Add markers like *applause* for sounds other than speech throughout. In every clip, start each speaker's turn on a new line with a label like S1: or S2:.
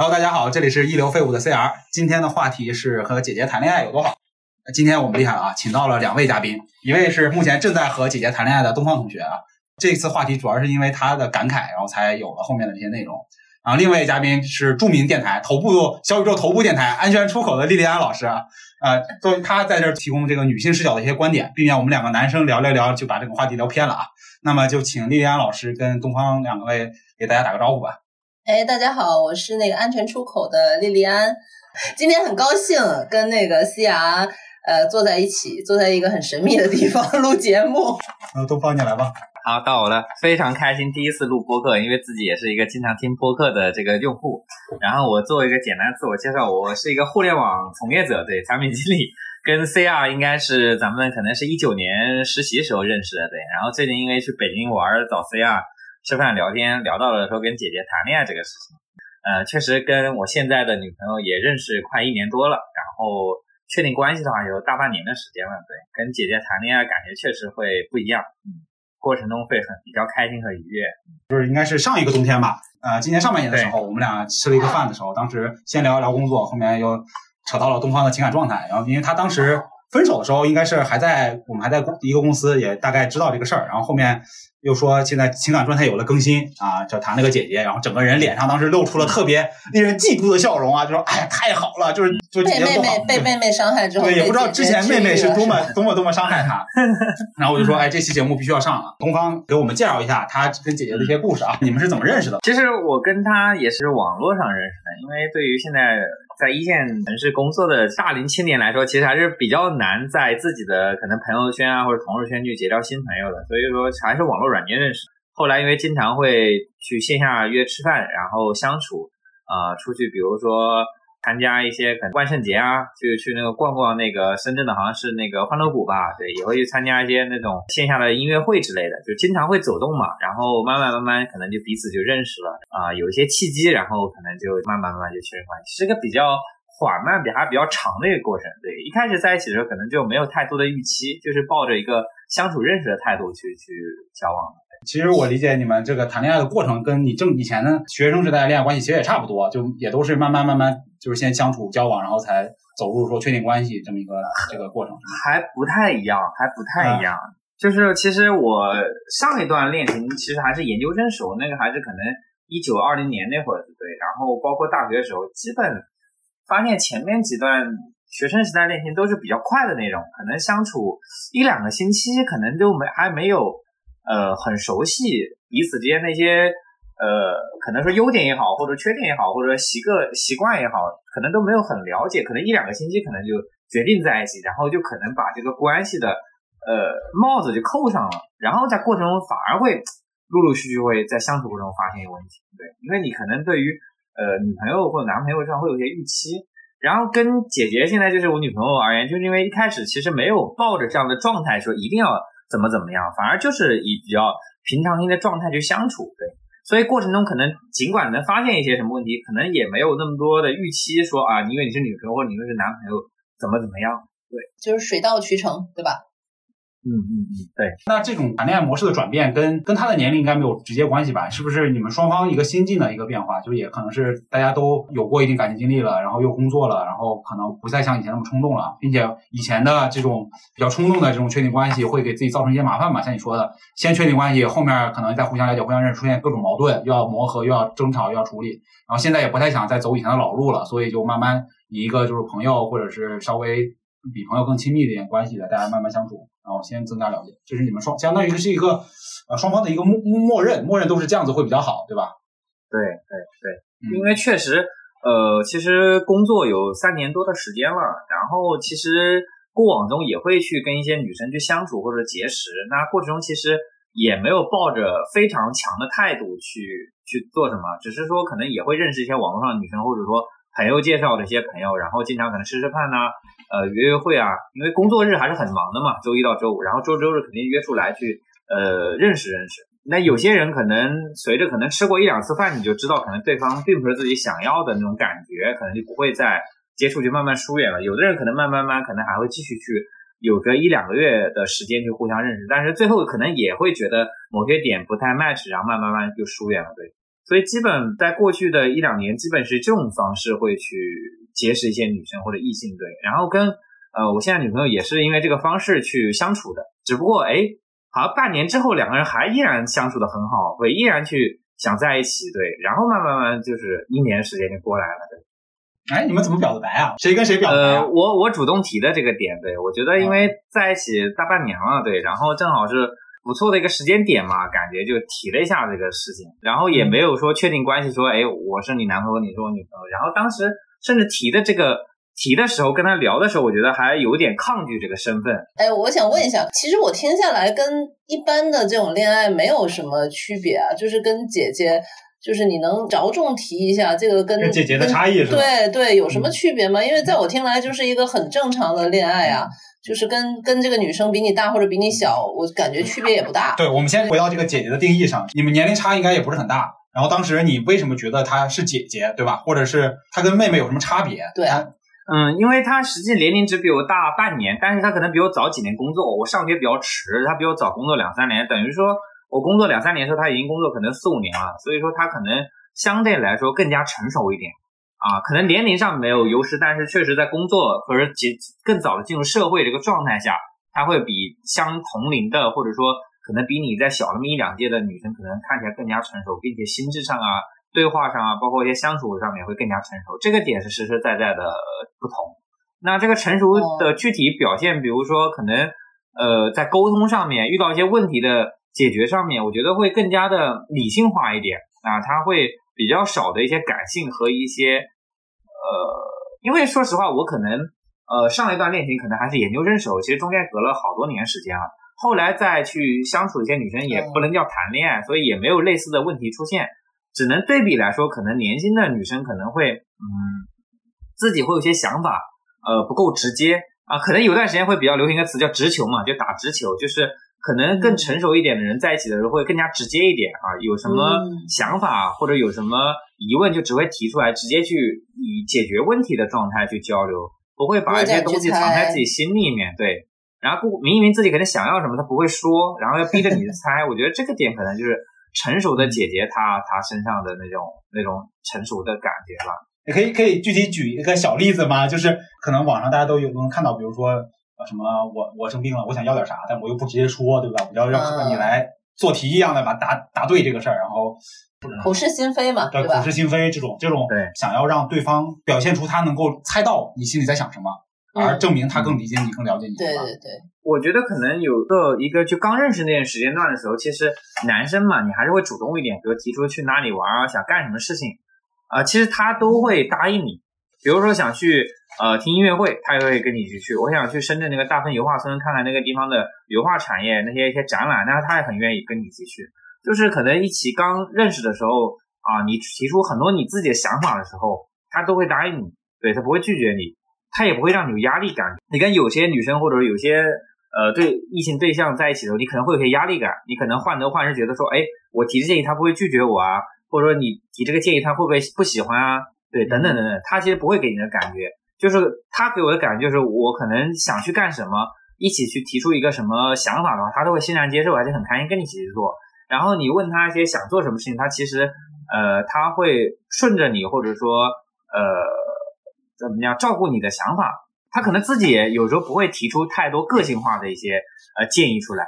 S1: Hello，大家好，这里是一流废物的 CR。今天的话题是和姐姐谈恋爱有多好。今天我们厉害了啊，请到了两位嘉宾，一位是目前正在和姐姐谈恋爱的东方同学啊。这次话题主要是因为他的感慨，然后才有了后面的这些内容。然后另外一位嘉宾是著名电台头部小宇宙头部电台安全出口的莉莉安老师啊，呃，作为他在这儿提供这个女性视角的一些观点，避免我们两个男生聊聊聊就把这个话题聊偏了啊。那么就请莉莉安老师跟东方两位给大家打个招呼吧。
S2: 哎，大家好，我是那个安全出口的莉莉安，今天很高兴跟那个思雅呃坐在一起，坐在一个很神秘的地方录节目。
S1: 呃，东方你来吧。
S3: 好，到我了，非常开心，第一次录播客，因为自己也是一个经常听播客的这个用户。然后我做一个简单自我介绍，我是一个互联网从业者，对，产品经理，跟 CR 应该是咱们可能是一九年实习时候认识的，对。然后最近因为去北京玩找 CR。吃饭聊天聊到了说跟姐姐谈恋爱这个事情，呃，确实跟我现在的女朋友也认识快一年多了，然后确定关系的话有大半年的时间了。对，跟姐姐谈恋爱感觉确实会不一样，嗯，过程中会很比较开心和愉悦。
S1: 就是应该是上一个冬天吧，呃，今年上半年的时候，我们俩吃了一个饭的时候，当时先聊一聊工作，后面又扯到了东方的情感状态，然后因为他当时分手的时候应该是还在我们还在一个公司，也大概知道这个事儿，然后后面。又说现在情感状态有了更新啊，就谈了个姐姐，然后整个人脸上当时露出了特别令人嫉妒的笑容啊，就说哎呀太好了，就是就
S2: 被妹妹被妹妹伤害之后，
S1: 对，也不知道之前妹妹是多么多么多么伤害她，*laughs* 然后我就说哎这期节目必须要上了，东方给我们介绍一下他跟姐姐的一些故事啊，你们是怎么认识的？
S3: 其实我跟他也是网络上认识的，因为对于现在。在一线城市工作的大龄青年来说，其实还是比较难在自己的可能朋友圈啊或者同事圈去结交新朋友的，所以说还是网络软件认识。后来因为经常会去线下约吃饭，然后相处，啊，出去比如说。参加一些可能万圣节啊，就去那个逛逛那个深圳的，好像是那个欢乐谷吧，对，也会去参加一些那种线下的音乐会之类的，就经常会走动嘛，然后慢慢慢慢可能就彼此就认识了啊，有一些契机，然后可能就慢慢慢慢就确认关系，是个比较缓慢、比还比较长的一个过程。对，一开始在一起的时候可能就没有太多的预期，就是抱着一个相处认识的态度去去交往。
S1: 其实我理解你们这个谈恋爱的过程，跟你正以前的学生时代恋爱关系其实也差不多，就也都是慢慢慢慢，就是先相处交往，然后才走入说确定关系这么一个这个过程。
S3: 还不太一样，还不太一样。就是其实我上一段恋情其实还是研究生时候，那个还是可能一九二零年那会儿对，然后包括大学的时候，基本发现前面几段学生时代恋情都是比较快的那种，可能相处一两个星期，可能就没还没有。呃，很熟悉彼此之间那些呃，可能说优点也好，或者缺点也好，或者习个习惯也好，可能都没有很了解，可能一两个星期可能就决定在一起，然后就可能把这个关系的呃帽子就扣上了，然后在过程中反而会陆陆续续会在相处过程中发现一个问题，对，因为你可能对于呃女朋友或者男朋友上会有些预期，然后跟姐姐现在就是我女朋友而言，就是因为一开始其实没有抱着这样的状态说一定要。怎么怎么样，反而就是以比较平常心的状态去相处，对，所以过程中可能尽管能发现一些什么问题，可能也没有那么多的预期，说啊，因为你是女朋友或者你是男朋友，怎么怎么样，对，
S2: 就是水到渠成，对吧？
S3: 嗯嗯嗯，对。
S1: 那这种谈恋爱模式的转变，跟跟他的年龄应该没有直接关系吧？是不是你们双方一个心境的一个变化？就也可能是大家都有过一定感情经历了，然后又工作了，然后可能不再像以前那么冲动了，并且以前的这种比较冲动的这种确定关系，会给自己造成一些麻烦嘛？像你说的，先确定关系，后面可能再互相了解、互相认识，出现各种矛盾，又要磨合，又要争吵，又要处理。然后现在也不太想再走以前的老路了，所以就慢慢以一个就是朋友，或者是稍微比朋友更亲密的一点关系的，大家慢慢相处。然后先增加了解，这是你们双相当于是一个呃双方的一个默默认，默认都是这样子会比较好，对吧？
S3: 对对对，因为确实呃，其实工作有三年多的时间了，然后其实过往中也会去跟一些女生去相处或者结识，那过程中其实也没有抱着非常强的态度去去做什么，只是说可能也会认识一些网络上的女生，或者说。朋友介绍的一些朋友，然后经常可能吃吃饭呐，呃，约约会啊，因为工作日还是很忙的嘛，周一到周五，然后周周日肯定约出来去，呃，认识认识。那有些人可能随着可能吃过一两次饭，你就知道可能对方并不是自己想要的那种感觉，可能就不会再接触，就慢慢疏远了。有的人可能慢慢慢，可能还会继续去有个一两个月的时间去互相认识，但是最后可能也会觉得某些点不太 match，然后慢慢慢就疏远了，对。所以基本在过去的一两年，基本是这种方式会去结识一些女生或者异性对，然后跟呃我现在女朋友也是因为这个方式去相处的，只不过哎，好像半年之后两个人还依然相处的很好，会依然去想在一起对，然后慢慢慢就是一年时间就过来了对。
S1: 哎，你们怎么表的白啊？谁跟谁表的白、
S3: 呃，我我主动提的这个点，对。我觉得因为在一起大半年了，对，然后正好是不错的一个时间点嘛，感觉就提了一下这个事情，然后也没有说确定关系，说哎我是你男朋友，你是我女朋友，然后当时甚至提的这个提的时候跟他聊的时候，我觉得还有点抗拒这个身份。
S2: 哎，我想问一下，其实我听下来跟一般的这种恋爱没有什么区别啊，就是跟姐姐。就是你能着重提一下这个跟
S1: 姐姐的差异是吧？
S2: 对对，有什么区别吗？因为在我听来就是一个很正常的恋爱啊，就是跟跟这个女生比你大或者比你小，我感觉区别也不大。
S1: 对，我们先回到这个姐姐的定义上，你们年龄差应该也不是很大。然后当时你为什么觉得她是姐姐，对吧？或者是她跟妹妹有什么差别？
S2: 对啊，
S3: 嗯，因为她实际年龄只比我大半年，但是她可能比我早几年工作，我上学比较迟，她比我早工作两三年，等于说我工作两三年的时候，她已经工作可能四五年了，所以说她可能。相对来说更加成熟一点啊，可能年龄上没有优势，但是确实在工作或者进更早的进入社会这个状态下，他会比相同龄的或者说可能比你在小那么一两届的女生可能看起来更加成熟，并且心智上啊、对话上啊，包括一些相处上面会更加成熟。这个点是实实在在的不同。那这个成熟的具体表现，比如说可能呃在沟通上面遇到一些问题的解决上面，我觉得会更加的理性化一点啊，他会。比较少的一些感性和一些，呃，因为说实话，我可能呃上一段恋情可能还是研究生时候，其实中间隔了好多年时间了。后来再去相处一些女生，也不能叫谈恋爱，所以也没有类似的问题出现。只能对比来说，可能年轻的女生可能会，嗯，自己会有些想法，呃，不够直接啊。可能有段时间会比较流行一个词叫直球嘛，就打直球，就是。可能更成熟一点的人在一起的时候会更加直接一点啊，有什么想法或者有什么疑问就只会提出来，直接去以解决问题的状态去交流，不会把一些东西藏在自己心里面。对，然后不明明自己可能想要什么他不会说，然后要逼着你猜。我觉得这个点可能就是成熟的姐姐她她身上的那种那种成熟的感觉吧。
S1: 你可以可以具体举一个小例子吗？就是可能网上大家都有能看到，比如说。啊，什么我我生病了，我想要点啥，但我又不直接说，对吧？我要让你来做题一样的把答答对这个事儿，然后
S2: 口是心非嘛，对
S1: 吧？口是心非这种这种，
S3: 对，
S1: 想要让对方表现出他能够猜到你心里在想什么，而证明他更理解你，更了解你。
S2: 对对对，
S3: 我觉得可能有个一个就刚认识那段时间段的时候，其实男生嘛，你还是会主动一点，比如提出去哪里玩啊，想干什么事情啊，其实他都会答应你。比如说想去呃听音乐会，他也会跟你一起去。我想去深圳那个大丰油画村看看那个地方的油画产业那些一些展览，那他也很愿意跟你一起去。就是可能一起刚认识的时候啊，你提出很多你自己的想法的时候，他都会答应你，对他不会拒绝你，他也不会让你有压力感。你跟有些女生或者有些呃对异性对象在一起的时候，你可能会有些压力感，你可能患得患失，觉得说，哎，我提的建议他不会拒绝我啊，或者说你提这个建议他会不会不喜欢啊？对，等等等等，他其实不会给你的感觉，就是他给我的感觉就是，我可能想去干什么，一起去提出一个什么想法的话，他都会欣然接受，而且很开心跟你一起去做。然后你问他一些想做什么事情，他其实呃他会顺着你，或者说呃怎么样照顾你的想法，他可能自己有时候不会提出太多个性化的一些呃建议出来。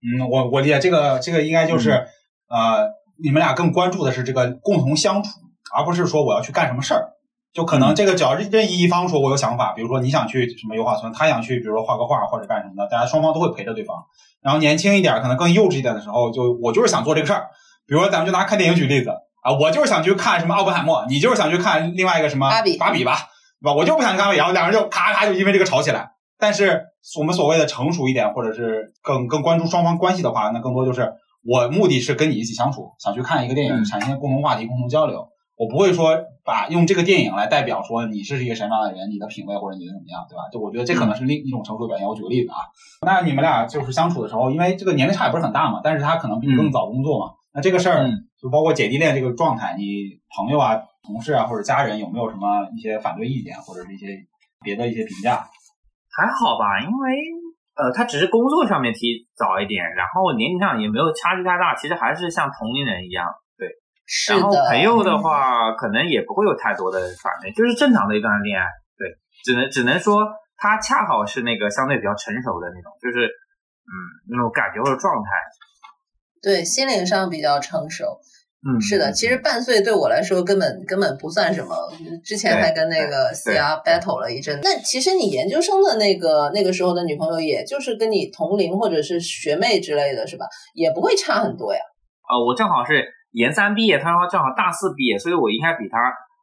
S1: 嗯，我我理解这个这个应该就是呃你们俩更关注的是这个共同相处。而不是说我要去干什么事儿，就可能这个只要任意一方说我有想法，比如说你想去什么油画村，他想去，比如说画个画或者干什么的，大家双方都会陪着对方。然后年轻一点，可能更幼稚一点的时候，就我就是想做这个事儿。比如说咱们就拿看电影举例子啊，我就是想去看什么奥本海默，你就是想去看另外一个什么
S2: 芭比
S1: 芭比吧，对吧？我就不想去看芭比，然后两人就咔咔就因为这个吵起来。但是我们所谓的成熟一点，或者是更更关注双方关系的话，那更多就是我目的是跟你一起相处，想去看一个电影，产生共同话题，共同交流。我不会说把用这个电影来代表说你是一个什么样的人，你的品味或者你的怎么样，对吧？就我觉得这可能是另一种成熟的表现。我举个例子啊，那你们俩就是相处的时候，因为这个年龄差也不是很大嘛，但是他可能比你更早工作嘛。那这个事儿就包括姐弟恋这个状态，你朋友啊、同事啊或者家人有没有什么一些反对意见或者是一些别的一些评价？
S3: 还好吧，因为呃，他只是工作上面提早一点，然后年龄上也没有差距太大，其实还是像同龄人一样。
S2: 是
S3: 然后
S2: 的，
S3: 朋友的话，可能也不会有太多的反对，就是正常的一段恋爱。对，只能只能说他恰好是那个相对比较成熟的那种，就是嗯那种感觉或者状态。
S2: 对心灵上比较成熟。
S3: 嗯，
S2: 是的，其实半岁对我来说根本根本不算什么。之前还跟那个 CR battle 了一阵。那其实你研究生的那个那个时候的女朋友，也就是跟你同龄或者是学妹之类的，是吧？也不会差很多呀。
S3: 呃，我正好是研三毕业，他正好大四毕业，所以我应该比他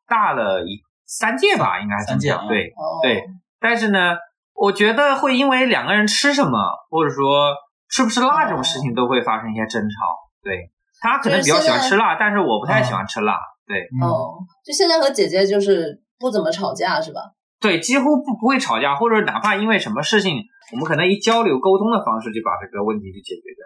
S3: 大了一三届吧，应该。
S1: 三届啊
S3: 对，
S2: 哦，
S3: 对但是呢，我觉得会因为两个人吃什么，或者说吃不吃辣这种事情，都会发生一些争吵。对他可能比较喜欢吃辣，但是我不太喜欢吃辣。对
S1: 嗯
S2: 哦，就现在和姐姐就是不怎么吵架，是吧？
S3: 对，几乎不不会吵架，或者哪怕因为什么事情，我们可能以交流沟通的方式就把这个问题就解决掉，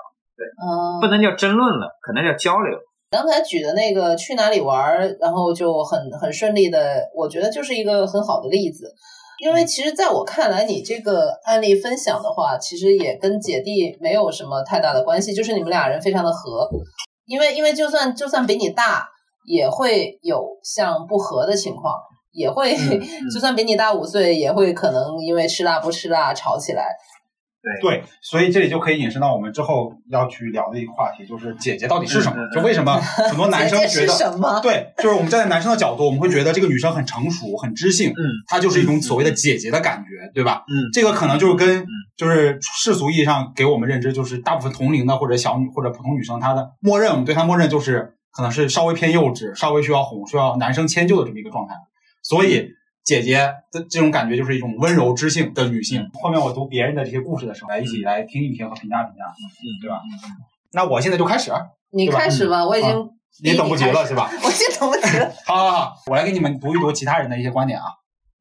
S2: 嗯，
S3: 不能叫争论了，可能叫交流。
S2: 刚才举的那个去哪里玩儿，然后就很很顺利的，我觉得就是一个很好的例子。因为其实在我看来，你这个案例分享的话，其实也跟姐弟没有什么太大的关系，就是你们俩人非常的合。因为因为就算就算比你大，也会有像不和的情况，也会、
S3: 嗯 *laughs*
S2: 就算比你大五岁，也会可能因为吃辣不吃辣吵起来。
S1: 对，所以这里就可以引申到我们之后要去聊的一个话题，就是姐姐到底是什么？就为什么很多男生
S2: 姐姐是
S1: 觉得，
S2: 什么？
S1: 对，就是我们站在男生的角度，我们会觉得这个女生很成熟、很知性，
S3: 嗯
S1: 她就是一种所谓的姐姐的感觉，对吧？
S3: 嗯
S1: 这个可能就是跟就是世俗意义上给我们认知，就是大部分同龄的或者小女或者普通女生，她的默认我们对她默认就是可能是稍微偏幼稚、稍微需要哄、需要男生迁就的这么一个状态。所以姐姐的这种感觉就是一种温柔知性的女性。后面我读别人的这些故事的时候，来一起来听一听和评价评价，
S3: 嗯，
S1: 对吧？那我现在就开始，
S2: 你开始吧，我已经
S1: 啊你等不及了是吧？*laughs*
S2: 我已经等不及了。*laughs*
S1: 好好好，我来给你们读一读其他人的一些观点啊。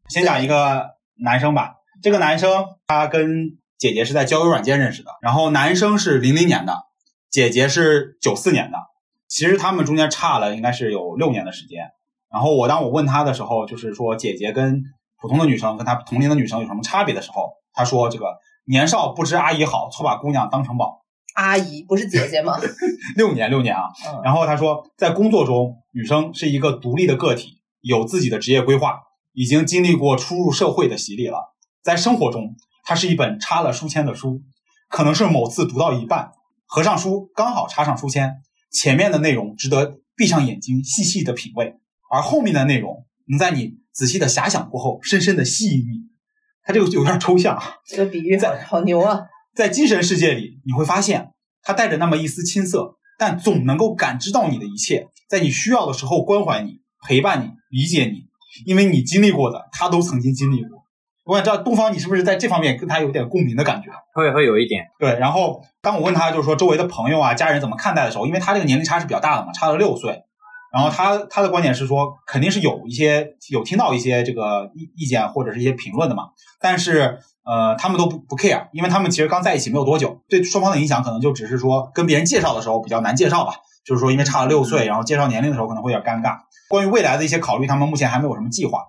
S1: 先讲一个男生吧，这个男生他跟姐姐是在交友软件认识的，然后男生是零零年的，姐姐是九四年的，其实他们中间差了应该是有六年的时间。然后我当我问他的时候，就是说姐姐跟普通的女生跟她同龄的女生有什么差别的时候，他说这个年少不知阿姨好，错把姑娘当成宝。
S2: 阿姨不是姐姐吗？*laughs*
S1: 六年，六年啊。
S2: 嗯
S1: 然后他说，在工作中，女生是一个独立的个体，有自己的职业规划，已经经历过初入社会的洗礼了。在生活中，它是一本插了书签的书，可能是某次读到一半，合上书刚好插上书签，前面的内容值得闭上眼睛细细的品味，而后面的内容能在你仔细的遐想过后，深深的吸引你。它这个有点抽象啊，
S2: 这个比喻在好牛啊！
S1: 在精神世界里，你会发现它带着那么一丝青涩，但总能够感知到你的一切，在你需要的时候关怀你、陪伴你、理解你，因为你经历过的，他都曾经经历过。我想知道东方，你是不是在这方面跟他有点共鸣的感觉？
S3: 会会有一点。
S1: 对，然后当我问他就是说周围的朋友啊、家人怎么看待的时候，因为他这个年龄差是比较大的嘛，差了六岁，然后他他的观点是说，肯定是有一些有听到一些这个意意见或者是一些评论的嘛，但是呃，他们都不不 care，因为他们其实刚在一起没有多久，对双方的影响可能就只是说跟别人介绍的时候比较难介绍吧，就是说因为差了六岁，然后介绍年龄的时候可能会有点尴尬。关于未来的一些考虑，他们目前还没有什么计划。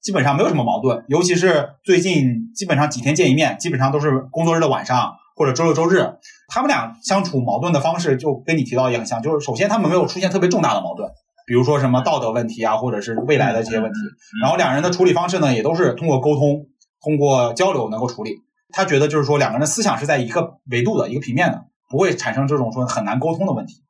S1: 基本上没有什么矛盾，尤其是最近基本上几天见一面，基本上都是工作日的晚上或者周六周日。他们俩相处矛盾的方式就跟你提到也很像，就是首先他们没有出现特别重大的矛盾，比如说什么道德问题啊，或者是未来的这些问题。然后两人的处理方式呢，也都是通过沟通、通过交流能够处理。他觉得就是说两个人的思想是在一个维度的一个平面的，不会产生这种说很难沟通的问题。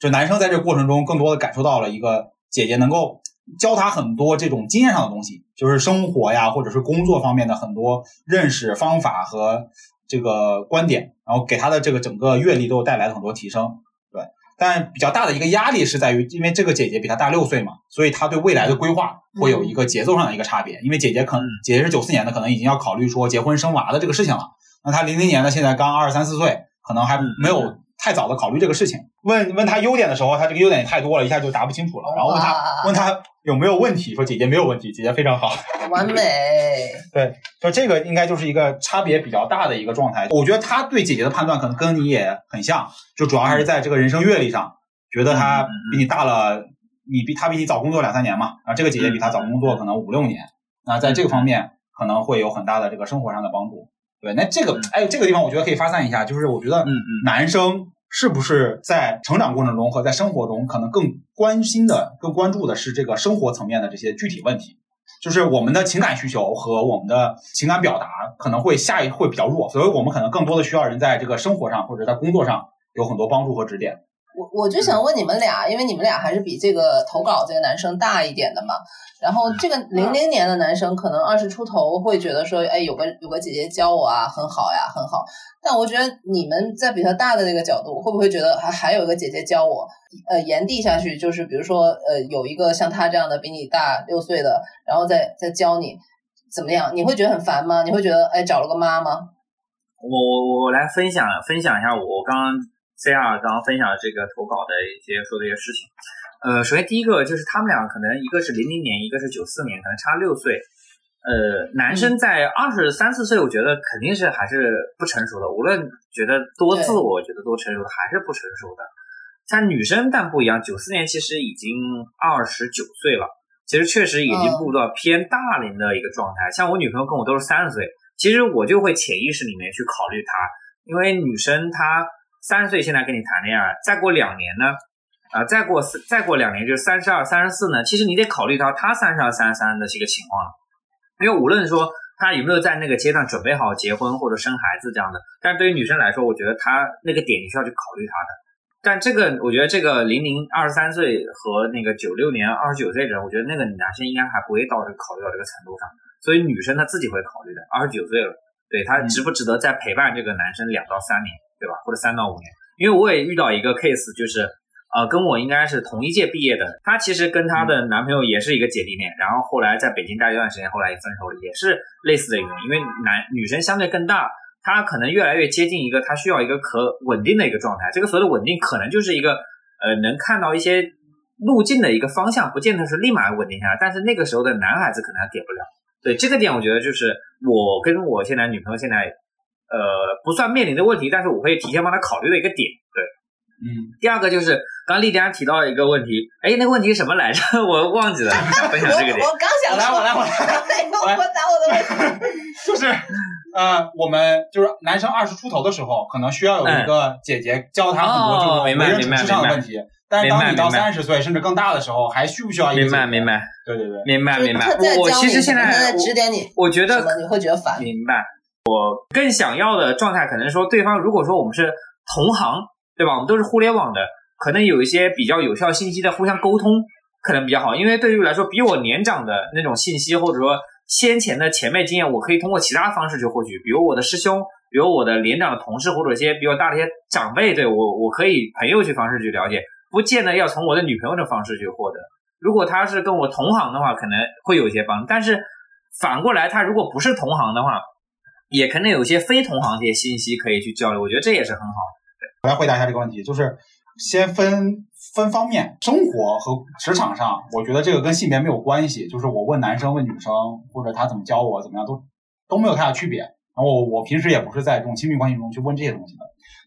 S1: 就男生在这个过程中更多的感受到了一个姐姐能够教他很多这种经验上的东西，就是生活呀，或者是工作方面的很多认识方法和这个观点，然后给他的这个整个阅历都带来了很多提升。对，但比较大的一个压力是在于，因为这个姐姐比他大六岁嘛，所以他对未来的规划会有一个节奏上的一个差别。因为姐姐可能姐姐是九四年的，可能已经要考虑说结婚生娃的这个事情了，那他零零年的现在刚二十三四岁，可能还没有太早的考虑这个事情。问问他优点的时候，他这个优点也太多了，一下就答不清楚了。然后问他问他有没有问题，说姐姐没有问题，姐姐非常好。*laughs*
S2: 完美。
S1: 对，就这个应该就是一个差别比较大的一个状态。我觉得他对姐姐的判断可能跟你也很像，就主要还是在这个人生阅历上，觉得他比你大了，你比他比你早工作两三年嘛，啊，这个姐姐比他早工作可能五六年，那在这个方面可能会有很大的这个生活上的帮助。对，那这个哎，这个地方我觉得可以发散一下，就是我觉得
S3: 嗯嗯。
S1: 男生是不是在成长过程中和在生活中可能更关心的、更关注的是这个生活层面的这些具体问题，就是我们的情感需求和我们的情感表达可能会下一会比较弱，所以我们可能更多的需要人在这个生活上或者在工作上有很多帮助和指点。
S2: 我我就想问你们俩，因为你们俩还是比这个投稿这个男生大一点的嘛。然后这个零零年的男生可能二十出头会觉得说，哎，有个有个姐姐教我啊，很好呀，很好。但我觉得你们在比他大的这个角度，会不会觉得还还有一个姐姐教我？呃，延递下去就是比如说，呃，有一个像他这样的比你大六岁的，然后再再教你怎么样？你会觉得很烦吗？你会觉得哎，找了个妈吗？
S3: 我我我来分享分享一下我刚刚。C R 刚刚分享的这个投稿的一些说的一些事情，呃，首先第一个就是他们俩可能一个是零零年，一个是九四年，可能差六岁。呃，男生在二十三四岁，我觉得肯定是还是不成熟的。无论觉得多自我，觉得多成熟的，还是不成熟的。像女生但不一样，九四年其实已经二十九岁了，其实确实已经步入到偏大龄的一个状态。像我女朋友跟我都是三十岁，其实我就会潜意识里面去考虑她，因为女生她。三十岁现在跟你谈恋爱，再过两年呢，啊，再过再过两年就是三十二、三十四呢。其实你得考虑到他三十二、三十三的这个情况了，因为无论说他有没有在那个阶段准备好结婚或者生孩子这样的，但是对于女生来说，我觉得他那个点你需要去考虑他的。但这个我觉得这个零零二十三岁和那个九六年二十九岁的人，我觉得那个男生应该还不会到这个考虑到这个程度上，所以女生她自己会考虑的。二十九岁了，对她值不值得再陪伴这个男生两到三年？对吧？或者三到五年，因为我也遇到一个 case，就是呃，跟我应该是同一届毕业的，她其实跟她的男朋友也是一个姐弟恋，然后后来在北京待一段时间，后来也分手了，也是类似的原因。因为男女生相对更大，她可能越来越接近一个她需要一个可稳定的一个状态。这个所谓的稳定，可能就是一个呃能看到一些路径的一个方向，不见得是立马稳定下来。但是那个时候的男孩子可能还给不了。对这个点，我觉得就是我跟我现在女朋友现在。呃，不算面临的问题，但是我会提前帮他考虑的一个点，对，
S1: 嗯。
S3: 第二个就是刚刚丽佳提到一个问题，哎，那个问题什么来着？*laughs* 我忘记了，想分享这个点。
S2: 我刚想
S1: 来，我来，我来，*laughs*
S2: 我答我的问题。*laughs*
S1: 就是呃，我们就是男生二十出头的时候，可能需要有一个姐姐教他很多就是为人处事上的问题。但是当你到三十岁甚至更大的时候，还需不需要一个？
S3: 明白，明白。
S1: 对对对，
S3: 明白，明白。我其实现在
S2: 在指点你，
S3: 我觉得
S2: 你会觉得烦。
S3: 明白。我更想要的状态，可能说对方如果说我们是同行，对吧？我们都是互联网的，可能有一些比较有效信息的互相沟通，可能比较好。因为对于来说，比我年长的那种信息，或者说先前的前辈经验，我可以通过其他方式去获取，比如我的师兄，比如我的年长的同事，或者一些比我大的一些长辈，对我，我可以朋友去方式去了解，不见得要从我的女朋友的方式去获得。如果他是跟我同行的话，可能会有一些帮。但是反过来，他如果不是同行的话，也可能有一些非同行这些信息可以去交流，我觉得这也是很好的。
S1: 我来回答一下这个问题，就是先分分方面，生活和职场上，我觉得这个跟性别没有关系。就是我问男生问女生，或者他怎么教我怎么样，都都没有太大区别。然后我平时也不是在这种亲密关系中去问这些东西的。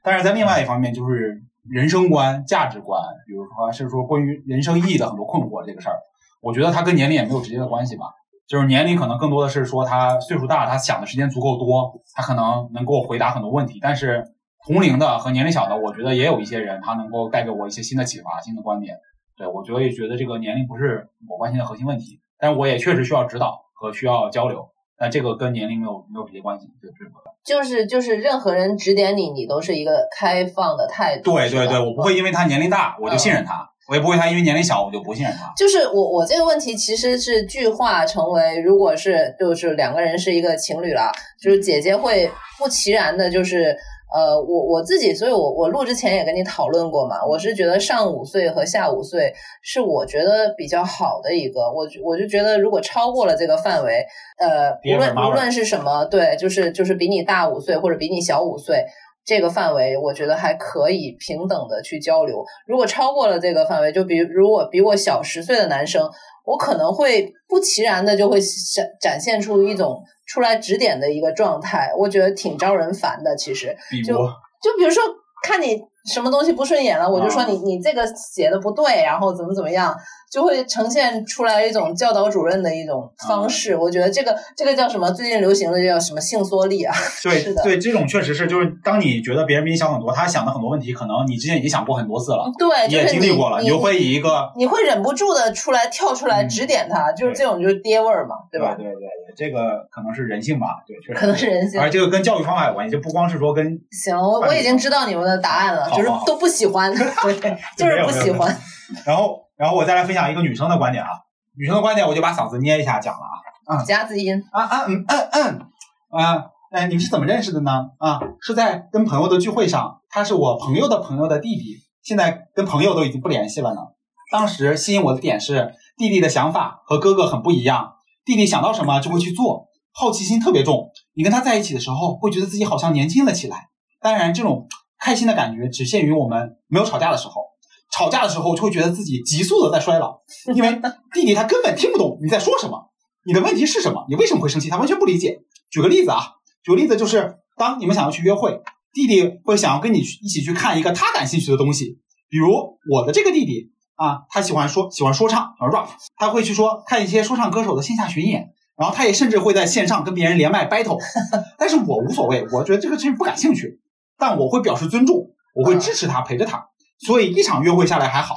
S1: 但是在另外一方面，就是人生观、价值观，比如说是说关于人生意义的很多困惑这个事儿，我觉得它跟年龄也没有直接的关系吧。就是年龄可能更多的是说他岁数大，他想的时间足够多，他可能能给我回答很多问题。但是同龄的和年龄小的，我觉得也有一些人，他能够带给我一些新的启发、新的观点。对我觉得也觉得这个年龄不是我关心的核心问题，但我也确实需要指导和需要交流。那这个跟年龄没有没有直接关系，对，
S2: 就是就是任何人指点你，你都是一个开放的态度。
S1: 对对对，我不会因为他年龄大我就信任他。我也不会，他因为年龄小，我就不信任他。
S2: 就是我，我这个问题其实是具化成为，如果是就是两个人是一个情侣了，就是姐姐会不其然的，就是呃，我我自己，所以我我录之前也跟你讨论过嘛，我是觉得上五岁和下五岁是我觉得比较好的一个，我我就觉得如果超过了这个范围，呃，无论无论是什么，对，就是就是比你大五岁或者比你小五岁。这个范围，我觉得还可以平等的去交流。如果超过了这个范围，就比如果比我小十岁的男生，我可能会不其然的就会展展现出一种出来指点的一个状态，我觉得挺招人烦的。其实，就就比如说看你什么东西不顺眼了，我就说你你这个写的不对，然后怎么怎么样，就会呈现出来一种教导主任的一种方式。我觉得这个这个叫什么？最近流行的叫什么性缩力啊？
S1: 对
S2: 是的
S1: 对，这种确实是，就是当你觉得别人比你想很多，他想的很多问题，可能你之前已经想过很多次了，
S2: 对，
S1: 你也经历过了，
S2: 你
S1: 你就会以一个
S2: 你会忍不住的出来跳出来
S1: 嗯
S2: 指点他，就是这种就是爹味儿嘛，对吧？
S1: 对对对对，这个可能是人性吧，对，确实
S2: 可能是人性
S1: 而这个跟教育方法有关系，就不光是说跟
S2: 行，我我已经知道你们的答案了，就是都不喜欢，*laughs* 对，就是不喜欢。*laughs* *laughs*
S1: 然后，然后我再来分享一个女生的观点啊，女生的观点我就把嗓子捏一下讲了啊嗯
S2: 夹子音，
S1: 啊啊嗯嗯嗯啊，哎，你们是怎么认识的呢？啊，是在跟朋友的聚会上，他是我朋友的朋友的弟弟，现在跟朋友都已经不联系了呢。当时吸引我的点是弟弟的想法和哥哥很不一样，弟弟想到什么就会去做，好奇心特别重。你跟他在一起的时候，会觉得自己好像年轻了起来。当然，这种开心的感觉只限于我们没有吵架的时候。吵架的时候就会觉得自己急速的在衰老，*laughs* 因为弟弟他根本听不懂你在说什么，你的问题是什么，你为什么会生气，他完全不理解。举个例子啊，举个例子就是，当你们想要去约会，弟弟会想要跟你去一起去看一个他感兴趣的东西，比如我的这个弟弟啊，他喜欢说喜欢说唱，喜欢 rap，他会去说看一些说唱歌手的线下巡演，然后他也甚至会在线上跟别人连麦 battle，*laughs* 但是我无所谓，我觉得这个事不感兴趣，但我会表示尊重，我会支持他，陪着他，所以一场约会下来还好，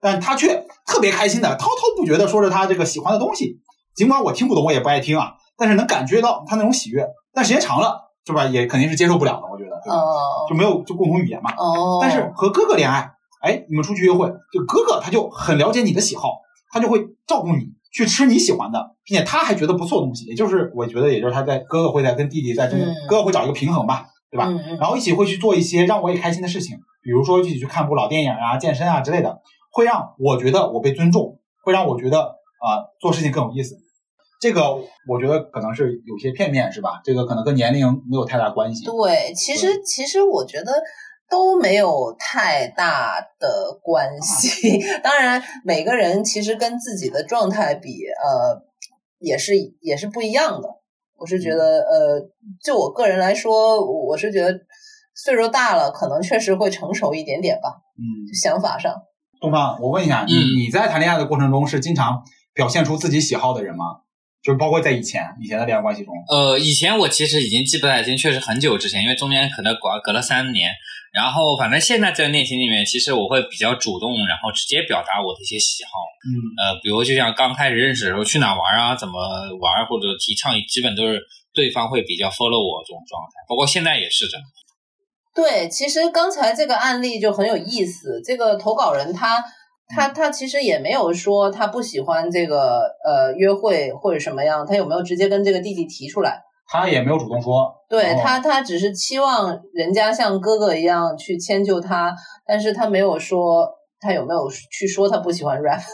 S1: 但他却特别开心的滔滔不绝的说着他这个喜欢的东西，尽管我听不懂，我也不爱听啊，但是能感觉到他那种喜悦，但时间长了，是吧？也肯定是接受不了的，我觉得，
S2: 哦
S1: 就没有就共同语言嘛。
S2: 哦，
S1: 但是和哥哥恋爱，哎，你们出去约会，就哥哥他就很了解你的喜好，他就会照顾你去吃你喜欢的，并且他还觉得不错的东西，也就是我觉得，也就是他在哥哥会在跟弟弟在中间，
S2: 嗯
S1: 哥哥会找一个平衡吧，对吧？然后一起会去做一些让我也开心的事情，比如说一起去看部老电影啊、健身啊之类的，会让我觉得我被尊重，会让我觉得啊、做事情更有意思。这个我觉得可能是有些片面，是吧？这个可能跟年龄没有太大关系。
S2: 对，其实其实我觉得都没有太大的关系。*laughs* 当然，每个人其实跟自己的状态比，呃，也是也是不一样的。我是觉得，呃，就我个人来说，我是觉得岁数大了，可能确实会成熟一点点吧，
S1: 嗯，
S2: 想法上。
S1: 东方，我问一下，你
S3: 嗯
S1: 你在谈恋爱的过程中是经常表现出自己喜好的人吗？就是包括在以前以前的恋爱关系中，
S3: 呃，以前我其实已经记不太清，确实很久之前，因为中间可能隔隔了三年。然后反正现在在恋情里面，其实我会比较主动，然后直接表达我的一些喜好。
S1: 嗯，
S3: 呃，比如就像刚开始认识的时候，去哪玩啊，怎么玩，或者提倡，基本都是对方会比较 follow 我这种状态。包括现在也是这样。
S2: 对，其实刚才这个案例就很有意思。这个投稿人他他他其实也没有说他不喜欢这个呃约会或者什么样，他有没有直接跟这个弟弟提出来？
S1: 他也没有主动说，
S2: 对他，他只是期望人家像哥哥一样去迁就他，但是他没有说他有没有去说他不喜欢 rap。*laughs*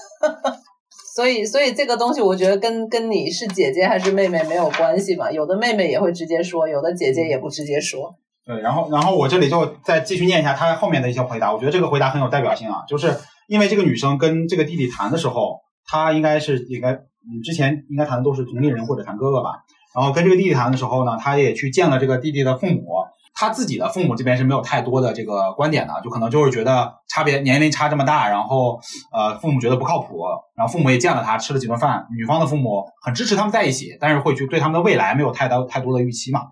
S2: 所以，所以这个东西，我觉得跟跟你是姐姐还是妹妹没有关系嘛。有的妹妹也会直接说，有的姐姐也不直接说。
S1: 对，然后然后我这里就再继续念一下他后面的一些回答，我觉得这个回答很有代表性啊，就是因为这个女生跟这个弟弟谈的时候，她应该是应该之前应该谈的都是同龄人或者谈哥哥吧，然后跟这个弟弟谈的时候呢，她也去见了这个弟弟的父母，她自己的父母这边是没有太多的这个观点的，就可能就是觉得差别年龄差这么大，然后呃父母觉得不靠谱，然后父母也见了他吃了几顿饭，女方的父母很支持他们在一起，但是会去对他们的未来没有太多太多的预期嘛。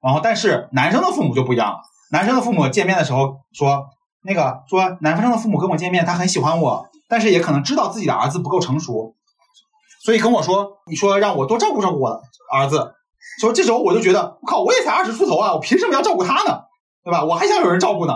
S1: 然后，但是男生的父母就不一样了。男生的父母见面的时候说，那个说男生的父母跟我见面，他很喜欢我，但是也可能知道自己的儿子不够成熟，所以跟我说，你说让我多照顾照顾我儿子。说这时候我就觉得，我靠，我也才二十出头啊，我凭什么要照顾他呢？对吧？我还想有人照顾呢。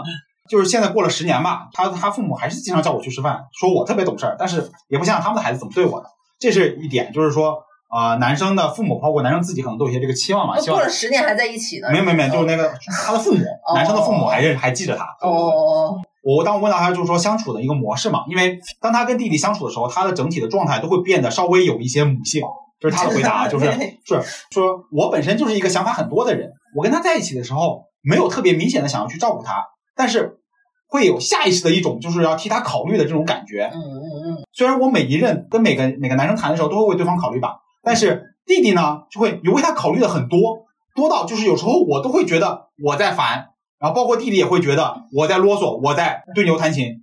S1: 就是现在过了十年吧，他他父母还是经常叫我去吃饭，说我特别懂事儿，但是也不想想他们的孩子怎么对我的。这是一点，就是说、呃男生的父母，包括男生自己，可能都有一些这个期望嘛，希望
S2: 过了十年还在一起呢。
S1: 没有没有没有，就是那个他的父母，男生的父母还认还记着他。
S2: 哦哦哦，
S1: 我当我问到他就是说相处的一个模式嘛，因为当他跟弟弟相处的时候，他的整体的状态都会变得稍微有一些母性，这是他的回答，就是是说我本身就是一个想法很多的人，我跟他在一起的时候没有特别明显的想要去照顾他，但是会有下意识的一种就是要替他考虑的这种感觉。
S2: 嗯嗯嗯，
S1: 虽然我每一任跟每个每个男生谈的时候都会为对方考虑吧，但是弟弟呢就会你为他考虑的很多，多到就是有时候我都会觉得我在烦，然后包括弟弟也会觉得我在啰嗦，我在对牛弹琴。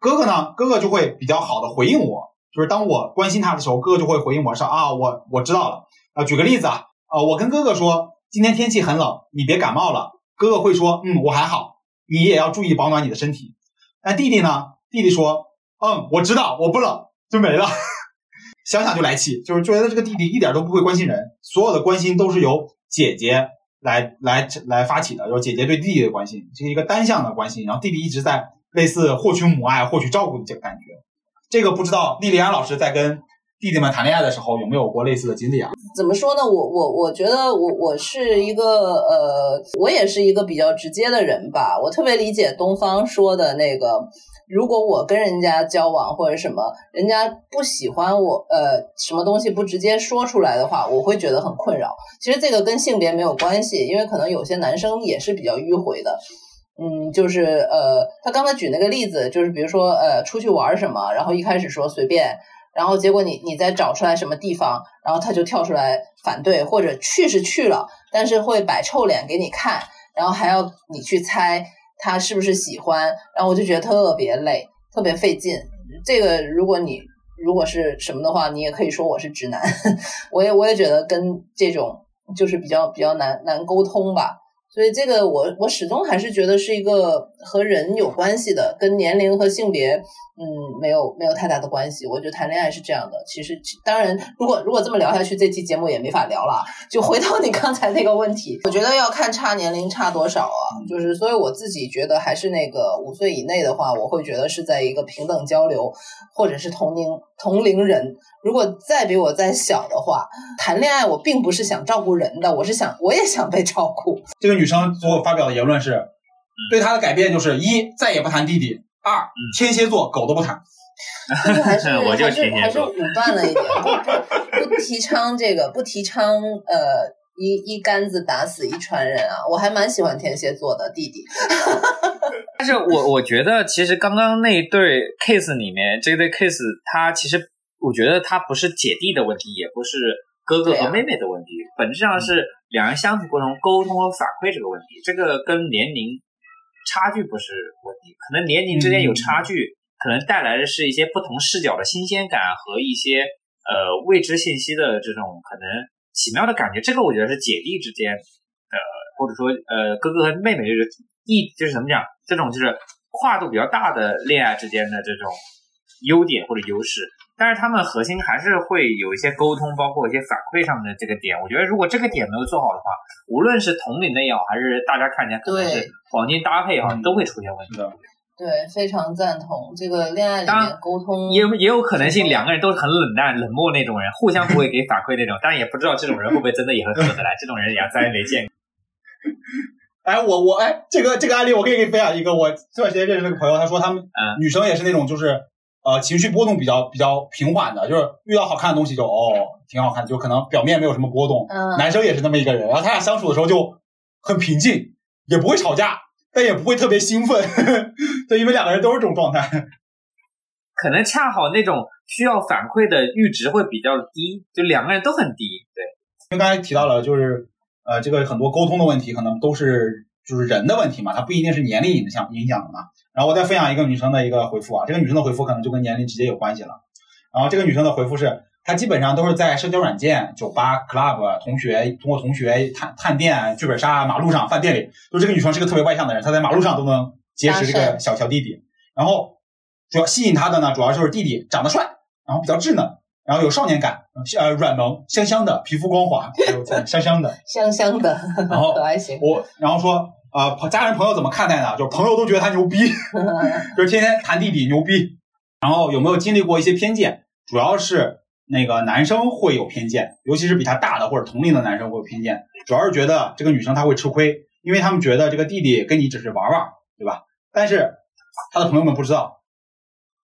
S1: 哥哥呢，哥哥就会比较好的回应我，就是当我关心他的时候，哥哥就会回应我说啊，我我知道了。啊，举个例子啊，啊，我跟哥哥说今天天气很冷，你别感冒了。哥哥会说，嗯，我还好，你也要注意保暖你的身体。那弟弟呢？弟弟说，嗯，我知道，我不冷，就没了。想想就来气，就是觉得这个弟弟一点都不会关心人，所有的关心都是由姐姐来来来发起的，就是姐姐对弟弟的关心，这是一个单向的关心，然后弟弟一直在类似获取母爱、获取照顾的这个感觉。这个不知道莉莉安老师在跟弟弟们谈恋爱的时候有没有过类似的经历啊？
S2: 怎么说呢？我我我觉得我我是一个呃，我也是一个比较直接的人吧。我特别理解东方说的那个，如果我跟人家交往或者什么，人家不喜欢我，呃，什么东西不直接说出来的话，我会觉得很困扰。其实这个跟性别没有关系，因为可能有些男生也是比较迂回的。嗯，就是呃，他刚才举那个例子，就是比如说呃，出去玩什么，然后一开始说随便。然后结果你你再找出来什么地方，然后他就跳出来反对，或者去是去了，但是会摆臭脸给你看，然后还要你去猜他是不是喜欢，然后我就觉得特别累，特别费劲。这个如果你如果是什么的话，你也可以说我是直男，*laughs* 我也我也觉得跟这种就是比较比较难难沟通吧。所以这个我我始终还是觉得是一个和人有关系的，跟年龄和性别。嗯，没有没有太大的关系。我觉得谈恋爱是这样的。其实，当然，如果如果这么聊下去，这期节目也没法聊了。就回到你刚才那个问题，我觉得要看差年龄差多少啊。就是，所以我自己觉得还是那个五岁以内的话，我会觉得是在一个平等交流，或者是同龄同龄人。如果再比我再小的话，谈恋爱我并不是想照顾人的，我是想我也想被照顾。
S1: 这个女生最后发表的言论是，对他的改变就是一再也不谈弟弟。二天蝎座狗都不谈，
S2: 还是 *laughs* 还是还是武断了一点，不不提倡这个，不提倡呃一一竿子打死一船人啊！我还蛮喜欢天蝎座的弟弟，*laughs*
S3: 但是我我觉得其实刚刚那一对 case 里面，这对 case 他其实我觉得他不是姐弟的问题，也不是哥哥和妹妹的问题，本质上是两人相处过程中沟通和反馈这个问题，这个跟年龄。差距不是问题，可能年龄之间有差距，可能带来的是一些不同视角的新鲜感和一些呃未知信息的这种可能奇妙的感觉。这个我觉得是姐弟之间的，或者说呃哥哥和妹妹就是一，就是怎么讲，这种就是跨度比较大的恋爱之间的这种优点或者优势。但是他们核心还是会有一些沟通，包括一些反馈上的这个点。我觉得如果这个点没有做好的话，无论是同龄的也好，还是大家看起来可能是黄金搭配也好，都会出现问题。
S2: 对，非常赞同这个恋爱里面沟通，
S3: 也也有可能性两个人都是很冷淡、冷漠那种人，互相不会给反馈那种。*laughs* 但也不知道这种人会不会真的也会合得来。这种人也咱也没见过。*laughs*
S1: 哎，我我哎，这个这个案例我可以给你分享一个。我这段时间认识那个朋友，他说他们女生也是那种就是。呃，情绪波动比较比较平缓的，就是遇到好看的东西就哦，挺好看，就可能表面没有什么波动。嗯，男生也是那么一个人，然后他俩相处的时候就很平静，也不会吵架，但也不会特别兴奋。*laughs* 对，因为两个人都是这种状态。*laughs*
S3: 可能恰好那种需要反馈的阈值会比较低，就两个人都很低。对，
S1: 因为刚才提到了，就是呃，这个很多沟通的问题，可能都是就是人的问题嘛，它不一定是年龄影响影响的嘛。然后我再分享一个女生的一个回复啊，这个女生的回复可能就跟年龄直接有关系了。然后这个女生的回复是，她基本上都是在社交软件、酒吧、club、同学通过同学探探店、剧本杀、马路上、饭店里，就这个女生是个特别外向的人，她在马路上都能结识这个小小弟弟。然后主要吸引她的呢，主要就是弟弟长得帅，然后比较稚嫩，然后有少年感，呃，软萌，香香的，皮肤光滑，香香的，
S2: 香香的，
S1: 然后
S2: 可爱型。
S1: 我然后说。啊，家人朋友怎么看待呢？就是朋友都觉得他牛逼，*laughs* 就是天天谈弟弟牛逼。然后有没有经历过一些偏见？主要是那个男生会有偏见，尤其是比他大的或者同龄的男生会有偏见。主要是觉得这个女生她会吃亏，因为他们觉得这个弟弟跟你只是玩玩，对吧？但是他的朋友们不知道，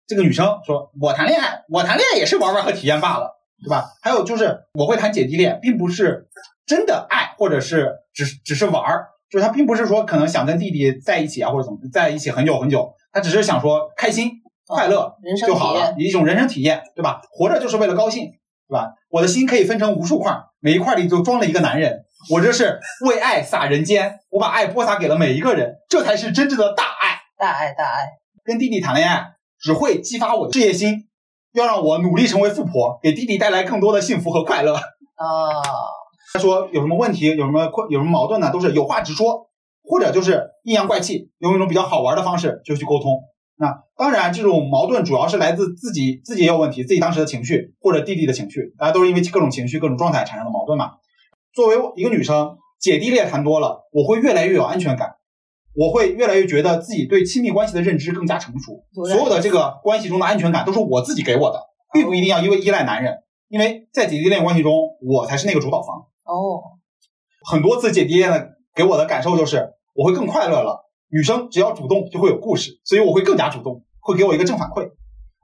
S1: 这个女生说：“我谈恋爱，我谈恋爱也是玩玩和体验罢了，对吧？”还有就是我会谈姐弟恋，并不是真的爱，或者是只只是玩儿。就是他并不是说可能想跟弟弟在一起啊，或者怎么在一起很久很久，他只是想说开心快乐就好了，一种人生体验，对吧？活着就是为了高兴，对吧？我的心可以分成无数块，每一块里就装了一个男人，我这是为爱洒人间，我把爱播撒给了每一个人，这才是真正的大爱，
S2: 大爱大爱。
S1: 跟弟弟谈恋爱，只会激发我的事业心，要让我努力成为富婆，给弟弟带来更多的幸福和快乐。
S2: 啊，*laughs*
S1: 他说有什么问题，有什么困，有什么矛盾呢，都是有话直说，或者就是阴阳怪气，用一种比较好玩的方式就去沟通。那当然，这种矛盾主要是来自自己，自己也有问题，自己当时的情绪或者弟弟的情绪，大家都是因为各种情绪、各种状态产生的矛盾嘛。作为一个女生，姐弟恋谈多了，我会越来越有安全感，我会越来越觉得自己对亲密关系的认知更加成熟，所有的这个关系中的安全感都是我自己给我的，并不一定要因为依赖男人，因为在姐弟恋关系中，我才是那个主导方。
S2: 哦，
S1: 很多次姐弟恋的给我的感受就是，我会更快乐了。女生只要主动就会有故事，所以我会更加主动，会给我一个正反馈。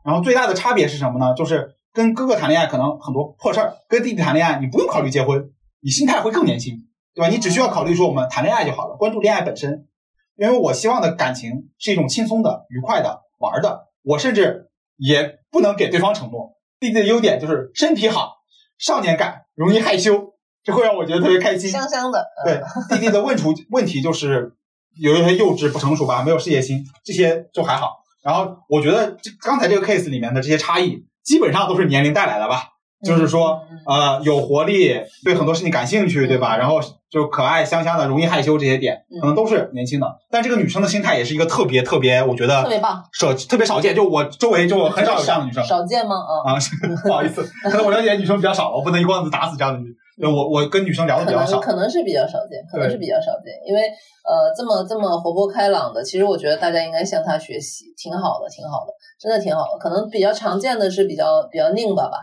S1: 然后最大的差别是什么呢？就是跟哥哥谈恋爱可能很多破事儿，跟弟弟谈恋爱你不用考虑结婚，你心态会更年轻，对吧？你只需要考虑说我们谈恋爱就好了，关注恋爱本身。因为我希望的感情是一种轻松的、愉快的、玩的。我甚至也不能给对方承诺。弟弟的优点就是身体好、少年感、容易害羞，这会让我觉得特别开心。
S2: 香香的，
S1: 对，弟弟的问出问题就是有一些幼稚不成熟吧，没有事业心，这些就还好。然后我觉得这刚才这个 case 里面的这些差异，基本上都是年龄带来的吧。就是说，呃，有活力，对很多事情感兴趣，对吧？然后就可爱、香香的，容易害羞这些点，可能都是年轻的。但这个女生的心态也是一个特别特别，我觉得
S2: 特别棒，
S1: 少特别少见。就我周围就很少有这样的女生。
S2: 少见吗？啊，
S1: 啊，不好意思，可能我了解的女生比较少，我不能一棍子打死这样的女。我我跟女生聊的比较少。
S2: 可能是比较少见，可能是比较少见，因为呃，这么这么活泼开朗的，其实我觉得大家应该向他学习，挺好的，挺好的，真的挺好的。可能比较常见的是比较比较拧巴吧，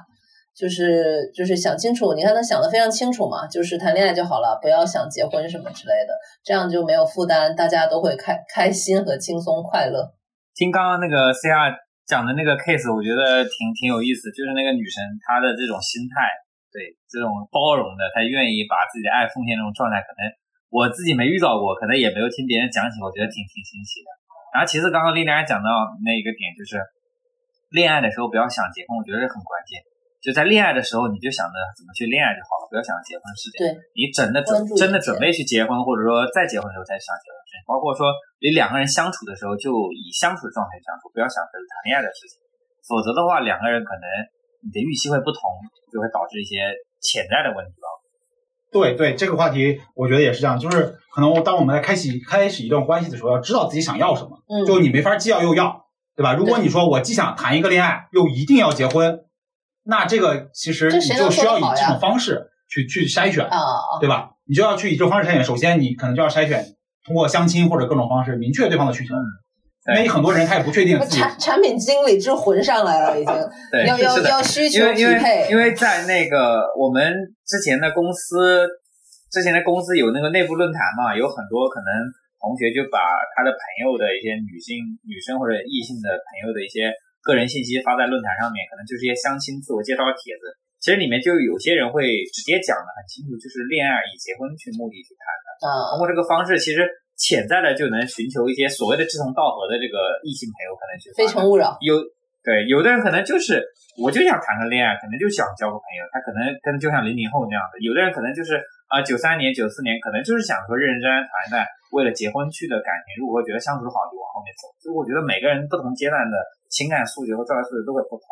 S2: 就是就是想清楚，你看他想的非常清楚嘛，就是谈恋爱就好了，不要想结婚什么之类的，这样就没有负担，大家都会开开心和轻松快乐。
S3: 听刚刚那个 CR 讲的那个 case，我觉得挺挺有意思，就是那个女生她的这种心态，对这种包容的，他愿意把自己的爱奉献这种状态，可能我自己没遇到过，可能也没有听别人讲起，我觉得挺挺新奇的。然后其次刚刚丽丽还讲到那一个点，就是恋爱的时候不要想结婚，我觉得这很关键。就在恋爱的时候，你就想着怎么去恋爱就好了，不要想着结婚事情。
S2: 对，
S3: 你真的准真的准备去结婚，或者说再结婚的时候再想结婚事情，包括说你两个人相处的时候，就以相处的状态相处，不要想着谈恋爱的事情，否则的话，两个人可能你的预期会不同，就会导致一些潜在的问题吧。
S1: 对对，这个话题我觉得也是这样，就是可能当我们在开启开始一段关系的时候，要知道自己想要什么，
S2: 嗯，
S1: 就你没法既要又要，对吧？如果你说我既想谈一个恋爱，又一定要结婚，那这个其实你就需要以这种方式去去筛选，对吧？你就要去以这种方式筛选。首先，你可能就要筛选通过相亲或者各种方式明确对方的需求，因为很多人他也不确定。
S2: 产产品经理之魂上来了，已经 *laughs*
S3: 对，
S2: 要要。要需求
S3: 因为因为
S2: 匹配，
S3: 因为在那个我们之前的公司，之前的公司有那个内部论坛嘛，有很多可能同学就把他的朋友的一些女性、女生或者异性的朋友的一些个人信息发在论坛上面，可能就是一些相亲自我介绍的帖子。其实里面就有些人会直接讲的很清楚，就是恋爱以结婚去目的去谈的。
S2: 啊
S3: 通过这个方式，其实潜在的就能寻求一些所谓的志同道合的这个异性朋友，可能去
S2: 非诚勿扰，
S3: 有对有的人可能就是我就想谈个恋爱，可能就想交个朋友，他可能跟就像零零后那样的，有的人可能就是啊九三年九四年，可能就是想说认认真真谈一段为了结婚去的感情，如果觉得相处好就往后面走，所以我觉得每个人不同阶段的情感诉求和状态诉求都会不同。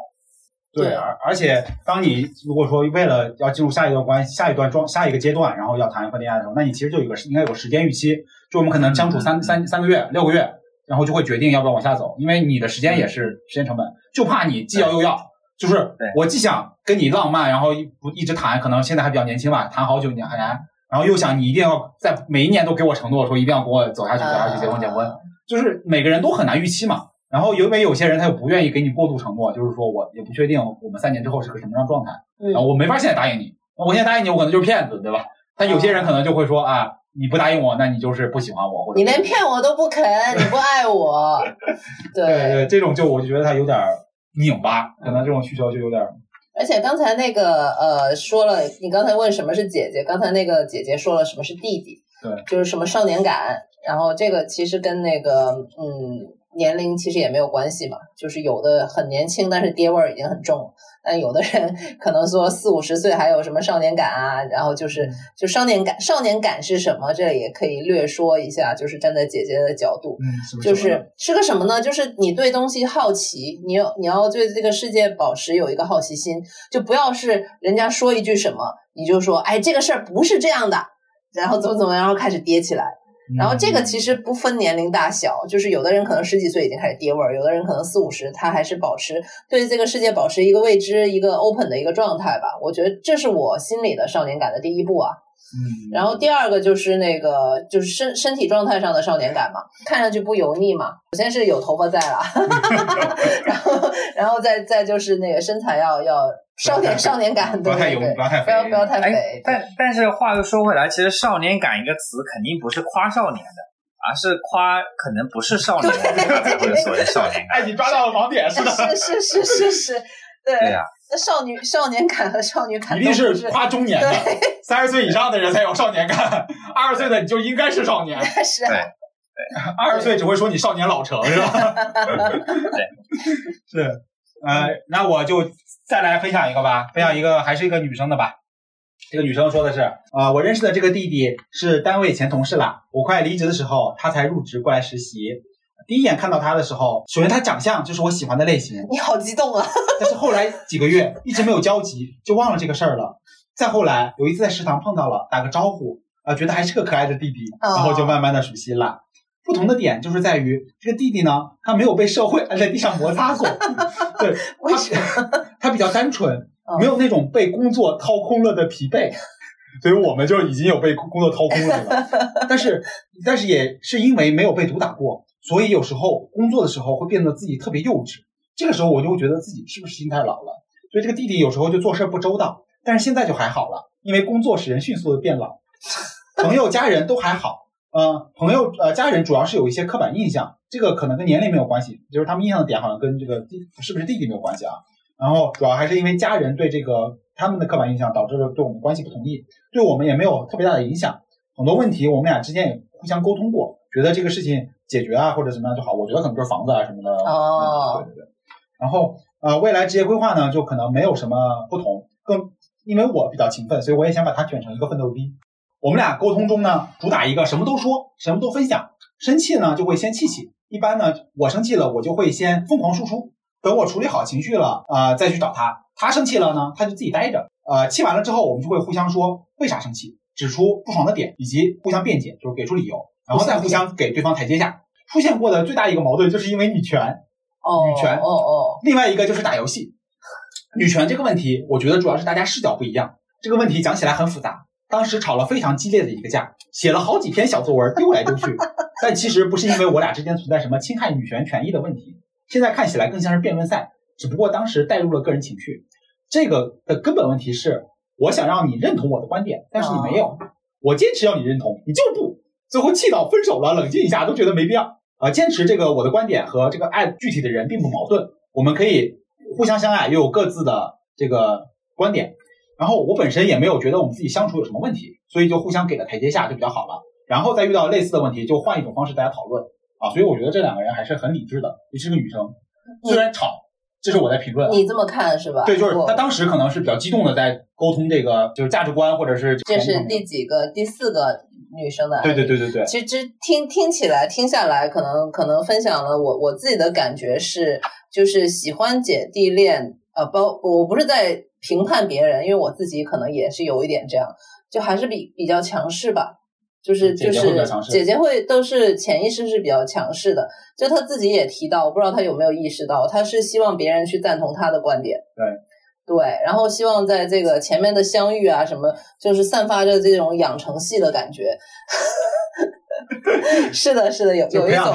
S1: 对，而而且当你如果说为了要进入下一段关系、下一段状、下一个阶段，然后要谈一份恋爱的时候，那你其实就有一个应该有个时间预期，就我们可能相处三三三个月、六个月，然后就会决定要不要往下走，因为你的时间也是时间成本，就怕你既要又要，就是我既想跟你浪漫，然后一不一直谈，可能现在还比较年轻吧，谈好久年还然后又想你一定要在每一年都给我承诺说一定要跟我走下去，走下去，结婚结婚，
S2: 啊。
S1: 就是每个人都很难预期嘛。然后因为有些人他又不愿意给你过度承诺，就是说我也不确定我们三年之后是个什么样的状态，
S2: 嗯
S1: 然后我没法现在答应你，那我现在答应你，我可能就是骗子，对吧？但有些人可能就会说啊，你不答应我，那你就是不喜欢我，或者
S2: 你连骗我都不肯，你不爱我，*laughs*
S1: 对对，这种就我就觉得他有点拧巴，可能这种需求就有点
S2: 而且刚才那个呃说了，你刚才问什么是姐姐，刚才那个姐姐说了什么是弟弟，
S1: 对，
S2: 就是什么少年感，然后这个其实跟那个嗯年龄其实也没有关系嘛，就是有的很年轻，但是爹味儿已经很重了，但有的人可能说四五十岁还有什么少年感啊，然后就是就少年感，少年感是什么？这里也可以略说一下，就是站在姐姐的角度，
S4: 嗯，是不
S2: 就是是个什么呢？就是你对东西好奇，你要你要对这个世界保持有一个好奇心，就不要是人家说一句什么，你就说哎这个事儿不是这样的，然后怎么怎么，然后开始跌起来。然后这个其实不分年龄大小，就是有的人可能十几岁已经开始跌味儿，有的人可能四五十，他还是保持对这个世界保持一个未知、一个 open 的一个状态吧。我觉得这是我心里的少年感的第一步啊。
S4: 嗯，
S2: 然后第二个就是那个就是身身体状态上的少年感嘛，看上去不油腻嘛。首先是有头发在了，*laughs* 然后然后再再就是那个身材要要少年少年感，
S1: 不要太油，不要太
S2: 不要不要太
S3: 哎
S2: 肥，，
S3: 但但是话又说回来，其实“少年感”一个词肯定不是夸少年的，而是夸可能不是少年的才会有所谓的少年感。
S4: 哎，你抓到了盲点，是的，
S2: 是是是是是，对
S3: 对呀、
S2: 那少女少年感和少女感
S4: 一定是夸中年的，三十岁以上的人才有少年感，二十岁的你就应该是少年，*laughs*
S2: 是啊
S3: 对
S4: 二十岁只会说你少年老成，是吧？
S1: 对 *laughs* 是，呃，那我就再来分享一个吧，分享一个还是一个女生的吧。这个女生说的是，呃，我认识的这个弟弟是单位前同事啦，我快离职的时候，他才入职过来实习。第一眼看到他的时候，首先他长相就是我喜欢的类型，
S2: 你好激动啊！
S1: 但是后来几个月一直没有交集，就忘了这个事儿了。再后来有一次在食堂碰到了，打个招呼，啊、觉得还是个可爱的弟弟，
S2: 哦
S1: 然后就慢慢的熟悉了。不同的点就是在于这个弟弟呢，他没有被社会按在地上摩擦过，对，*laughs*
S2: 为什
S1: 么？他比较单纯，
S2: 哦
S1: 没有那种被工作掏空了的疲惫。所以我们就已经有被工作掏空了？但是，但是也是因为没有被毒打过，所以有时候工作的时候会变得自己特别幼稚。这个时候我就会觉得自己是不是心太老了。所以这个弟弟有时候就做事不周到，但是现在就还好了，因为工作使人迅速的变老。朋友、家人都还好，呃，朋友呃家人主要是有一些刻板印象，这个可能跟年龄没有关系，就是他们印象的点好像跟这个弟是不是弟弟没有关系啊。然后主要还是因为家人对这个他们的刻板印象导致了对我们关系不同意，对我们也没有特别大的影响。很多问题我们俩之间也互相沟通过，觉得这个事情解决啊或者怎么样就好。我觉得可能就是房子啊什么的。
S2: 哦
S1: 对对对。然后呃未来职业规划呢就可能没有什么不同，更因为我比较勤奋，所以我也想把它卷成一个奋斗逼。我们俩沟通中呢，主打一个什么都说，什么都分享。生气呢就会先气气，一般呢我生气了，我就会先疯狂输出，等我处理好情绪了，呃再去找他。他生气了呢，他就自己待着。呃，气完了之后，我们就会互相说为啥生气，指出不爽的点，以及互相辩解，就是给出理由，然后再互相给对方台阶下。出现过的最大一个矛盾就是因为女权，
S2: 哦
S1: 女权
S2: 哦哦，
S1: 另外一个就是打游戏。女权这个问题，我觉得主要是大家视角不一样。这个问题讲起来很复杂，当时吵了非常激烈的一个架，写了好几篇小作文丢来丢去。但其实不是因为我俩之间存在什么侵害女权权益的问题，现在看起来更像是辩论赛，只不过当时带入了个人情绪。这个的根本问题是，我想让你认同我的观点，但是你没有，我坚持要你认同，你就不，最后气到分手了，冷静一下都觉得没必要。啊、坚持这个我的观点和这个爱具体的人并不矛盾，我们可以互相相爱，又有各自的这个观点。然后我本身也没有觉得我们自己相处有什么问题，所以就互相给了台阶下，就比较好了。然后再遇到类似的问题，就换一种方式大家讨论啊。所以我觉得这两个人还是很理智的，尤其是个女生，虽然吵，这是我在评论啊。
S2: 你这么看是吧？
S1: 对，就是
S2: 我
S1: 他当时可能是比较激动的在沟通这个就是价值观或者是
S2: 这是第几个？第四个女生的
S1: 对对对对对，
S2: 其实听听起来听下来，可能可能分享了我我自己的感觉是，就是喜欢姐弟恋，呃，包我不是在评判别人，因为我自己可能也是有一点这样，就还是比比较强势吧。就是就是姐姐会都是潜意识是比较强势的，就她自己也提到，我不知道她有没有意识到，她是希望别人去赞同她的观点。
S1: 对
S2: 对，然后希望在这个前面的相遇啊，什么就是散发着这种养成系的感觉。*laughs* 是的，是的，有有一种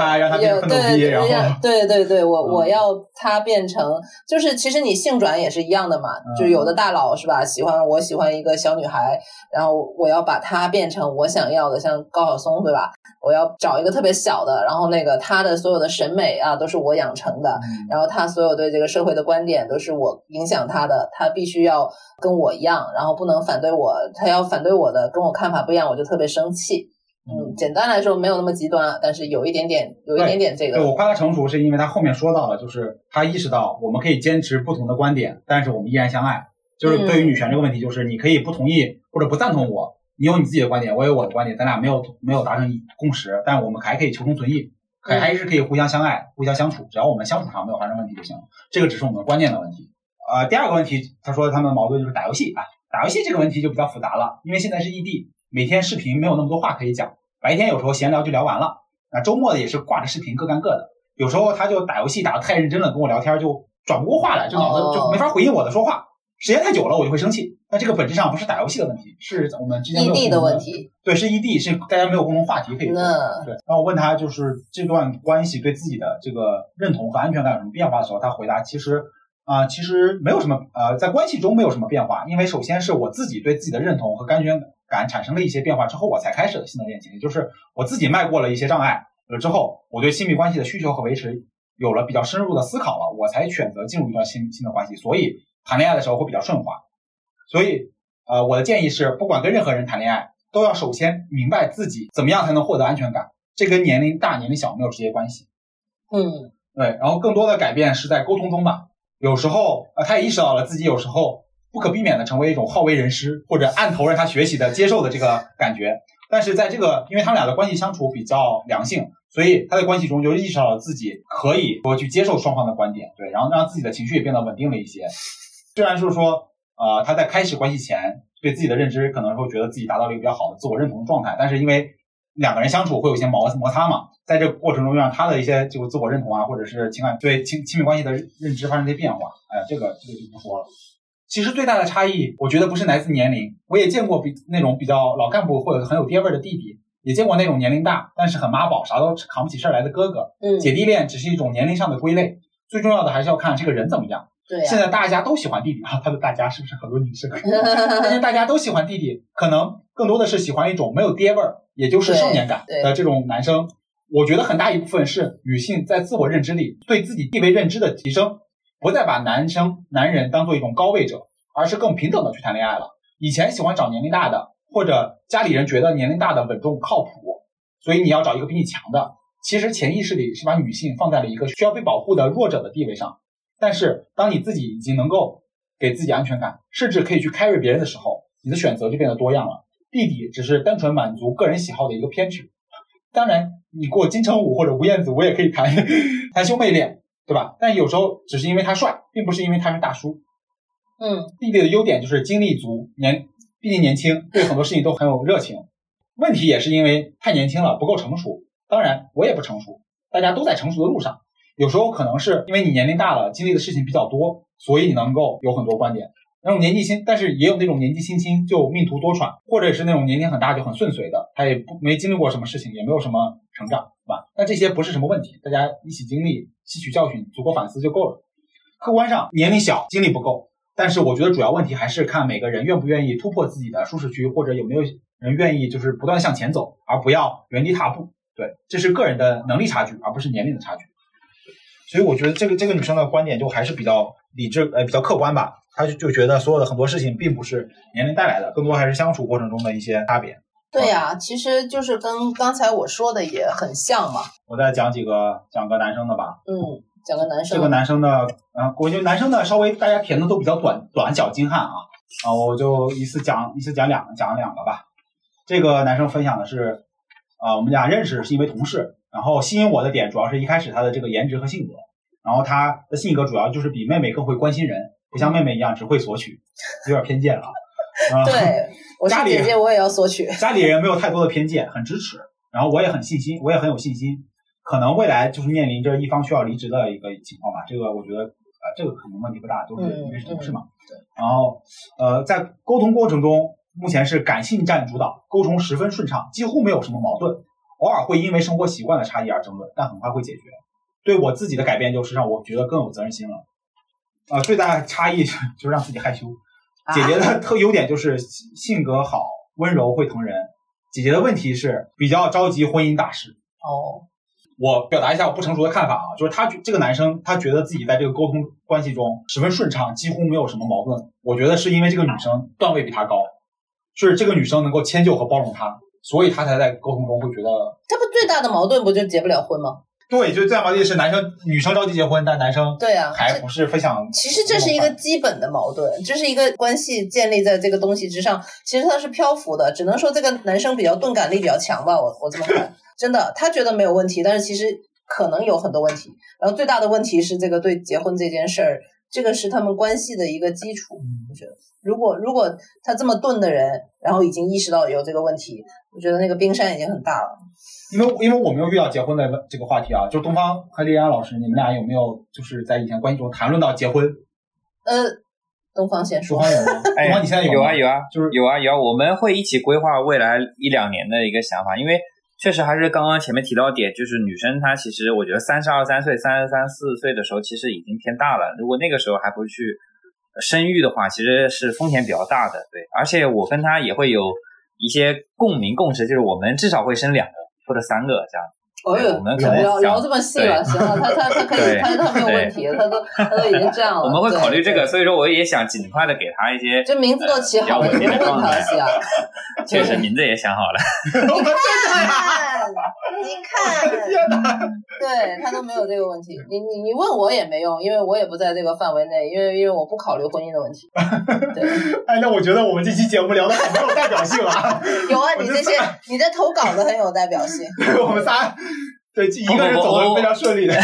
S2: 有对对对对对，我我
S1: 嗯
S2: 要他变成，就是其实你性转也是一样的嘛，
S1: 嗯
S2: 就有的大佬是吧，喜欢我喜欢一个小女孩，然后我要把她变成我想要的，像高晓松对吧？我要找一个特别小的，然后那个他的所有的审美啊都是我养成的，
S1: 嗯
S2: 然后他所有对这个社会的观点都是我影响他的，他必须要跟我一样，然后不能反对我，他要反对我的，跟我看法不一样，我就特别生气。嗯，简单来说没有那么极端，但是有一点点，有一点点这个
S1: 对
S2: 个，
S1: 我夸他成熟，是因为他后面说到了，就是他意识到我们可以坚持不同的观点，但是我们依然相爱。就是对于女权这个问题，就是你可以不同意或者不赞同我，你有你自己的观点，我有我的观点，咱俩没有没有达成共识，但我们还可以求同存异，还
S2: 嗯
S1: 还是可以互相相爱、互相相处，只要我们相处上没有发生问题就行了。这个只是我们观念的问题。呃，第二个问题，他说他们的矛盾就是打游戏啊，打游戏这个问题就比较复杂了，因为现在是异地，每天视频没有那么多话可以讲，白天有时候闲聊就聊完了，那周末的也是挂着视频各干各的。有时候他就打游戏打得太认真了，跟我聊天就转不过话来，就脑子就没法回应我的说话。时间太久了，我就会生气。那这个本质上不是打游戏的问题，是我们之间有
S2: 异地的问。题。
S1: 对，是异地，是大家没有共同话题可以说。
S2: 那
S1: 对，然后我问他就是这段关系对自己的这个认同和安全感有什么变化的时候，他回答其实啊、其实没有什么呃，在关系中没有什么变化，因为首先是我自己对自己的认同和安全感产生了一些变化之后，我才开始了新的恋情，也就是我自己迈过了一些障碍了之后，我对亲密关系的需求和维持有了比较深入的思考了，我才选择进入一段新新的关系，所以谈恋爱的时候会比较顺滑。所以呃，我的建议是，不管跟任何人谈恋爱，都要首先明白自己怎么样才能获得安全感，这跟年龄大年龄小没有直接关系。
S2: 嗯
S1: 对，然后更多的改变是在沟通中吧。有时候，呃，他也意识到了自己有时候不可避免的成为一种好为人师或者按头让他学习的接受的这个感觉。但是在这个，因为他们俩的关系相处比较良性，所以他在关系中就意识到了自己可以多去接受双方的观点，对，然后让自己的情绪也变得稳定了一些。虽然就是说，呃，他在开始关系前对自己的认知可能会觉得自己达到了一个比较好的自我认同状态，但是因为两个人相处会有一些摩摩擦嘛，在这个过程中让他的一些就自我认同啊，或者是情感对亲亲密关系的认知发生一些变化，哎呀，这个这个就不说了。其实最大的差异，我觉得不是来自年龄，我也见过比那种比较老干部或者很有爹味儿的弟弟，也见过那种年龄大但是很妈宝，啥都扛不起事儿来的哥哥。
S2: 嗯，
S1: 姐弟恋只是一种年龄上的归类，最重要的还是要看这个人怎么样。
S2: 对呀、
S1: 现在大家都喜欢弟弟啊，他的大家是不是很多女生？*laughs* 但是大家都喜欢弟弟，可能更多的是喜欢一种没有爹味儿，也就是少年感的这种男生。我觉得很大一部分是女性在自我认知里对自己地位认知的提升，不再把男生男人当做一种高位者，而是更平等的去谈恋爱了。以前喜欢找年龄大的，或者家里人觉得年龄大的稳重靠谱，所以你要找一个比你强的。其实潜意识里是把女性放在了一个需要被保护的弱者的地位上。但是当你自己已经能够给自己安全感，甚至可以去 carry 别人的时候，你的选择就变得多样了。弟弟只是单纯满足个人喜好的一个偏执。当然，你过金城武或者吴彦祖，我也可以谈 *laughs* 谈兄妹恋，对吧？但有时候只是因为他帅，并不是因为他是大叔。
S2: 嗯
S1: 弟弟的优点就是精力足，年毕竟年轻，对很多事情都很有热情。问题也是因为太年轻了，不够成熟。当然，我也不成熟，大家都在成熟的路上。有时候可能是因为你年龄大了，经历的事情比较多，所以你能够有很多观点。那种年纪轻，但是也有那种年纪轻轻就命途多舛，或者是那种年龄很大就很顺遂的，他也不没经历过什么事情，也没有什么成长，对吧？那这些不是什么问题，大家一起经历，吸取教训，足够反思就够了。客观上年龄小，精力不够，但是我觉得主要问题还是看每个人愿不愿意突破自己的舒适区，或者有没有人愿意就是不断向前走，而不要原地踏步。对，这是个人的能力差距，而不是年龄的差距。所以我觉得这个这个女生的观点就还是比较理智，呃，比较客观吧。她就就觉得所有的很多事情并不是年龄带来的，更多还是相处过程中的一些差别。
S2: 对呀、其实就是跟刚才我说的也很像嘛。
S1: 我再讲几个，讲个男生的吧。
S2: 嗯，讲个男生，
S1: 这个男生的，啊，我觉得男生的稍微大家填的都比较短短小精悍啊啊，我就一次讲一次讲两讲两个吧。这个男生分享的是，啊，我们俩认识是因为同事，然后吸引我的点主要是一开始他的这个颜值和性格，然后他的性格主要就是比妹妹更会关心人，不像妹妹一样只会索取，有点偏见了啊。啊
S2: 对，*laughs* 我是
S1: 家里
S2: 姐姐，我也要索取。*laughs*
S1: 家里人没有太多的偏见，很支持，然后我也很信心，我也很有信心，可能未来就是面临着一方需要离职的一个情况吧。这个我觉得，呃，这个可能问题不大，都是
S2: 嗯
S1: 因为是同事嘛。对然后，呃，在沟通过程中，目前是感性占主导，沟通十分顺畅，几乎没有什么矛盾，偶尔会因为生活习惯的差异而争论，但很快会解决。对我自己的改变就是让我觉得更有责任心了。呃，最大的差异 *laughs* 就是让自己害羞。姐姐的特优点就是性格好、温柔、会疼人。姐姐的问题是比较着急婚姻大事。
S2: 哦，
S1: 我表达一下我不成熟的看法啊，就是他觉这个男生他觉得自己在这个沟通关系中十分顺畅，几乎没有什么矛盾。我觉得是因为这个女生段位比他高，是这个女生能够迁就和包容他，所以他才在沟通中会觉得，
S2: 他不最大的矛盾不就结不了婚吗？
S1: 对，就这样矛盾是男生女生着急结婚，但男生
S2: 对啊，
S1: 还不是非常。
S2: 其实这是一个基本的矛盾，这是一个关系建立在这个东西之上，其实它是漂浮的，只能说这个男生比较钝感力比较强吧，我我这么看，真的，他觉得没有问题，但是其实可能有很多问题，然后最大的问题是这个对结婚这件事儿，这个是他们关系的一个基础，我觉得，如果如果他这么钝的人，然后已经意识到有这个问题，我觉得那个冰山已经很大了。
S1: 因为因为我没有遇到结婚的这个话题啊，就东方和丽安老师，你们俩有没有就是在以前关系中谈论到结婚？
S2: 呃，东方先说
S1: 东方，有吗？*laughs*
S3: 哎
S1: 东方你现在吗
S3: 有啊有啊，
S1: 就是
S3: 有啊有啊，我们会一起规划未来一两年的一个想法，因为确实还是刚刚前面提到点，就是女生她其实我觉得三十二三岁、三十三四岁的时候，其实已经偏大了。如果那个时候还不去生育的话，其实是风险比较大的。对，而且我跟她也会有一些共鸣共识，就是我们至少会生两个或者三个这样。
S2: 哦呦，
S3: 我们可能想
S2: 聊聊这么细了，行了，他他他可以，他他没有问题，他都他都已经这样了。
S3: 我们会考虑这个，所以说我也想尽快的给他一些，
S2: 这名字都起好了，
S3: 比较稳定的
S2: 你不问他了啊？*laughs*
S3: 确实名字也想好了。
S2: 看，*laughs* 你看，*laughs* 对他都没有这个问题。你你你问我也没用，因为我也不在这个范围内，因为因为我不考虑婚姻的问题。*laughs* 对，
S1: 哎，那我觉得我们这期节目聊的很没有代表性啊。
S2: 有啊，你这些你的投稿的很有代表性。
S1: 我们仨对一个人走的非常顺利的。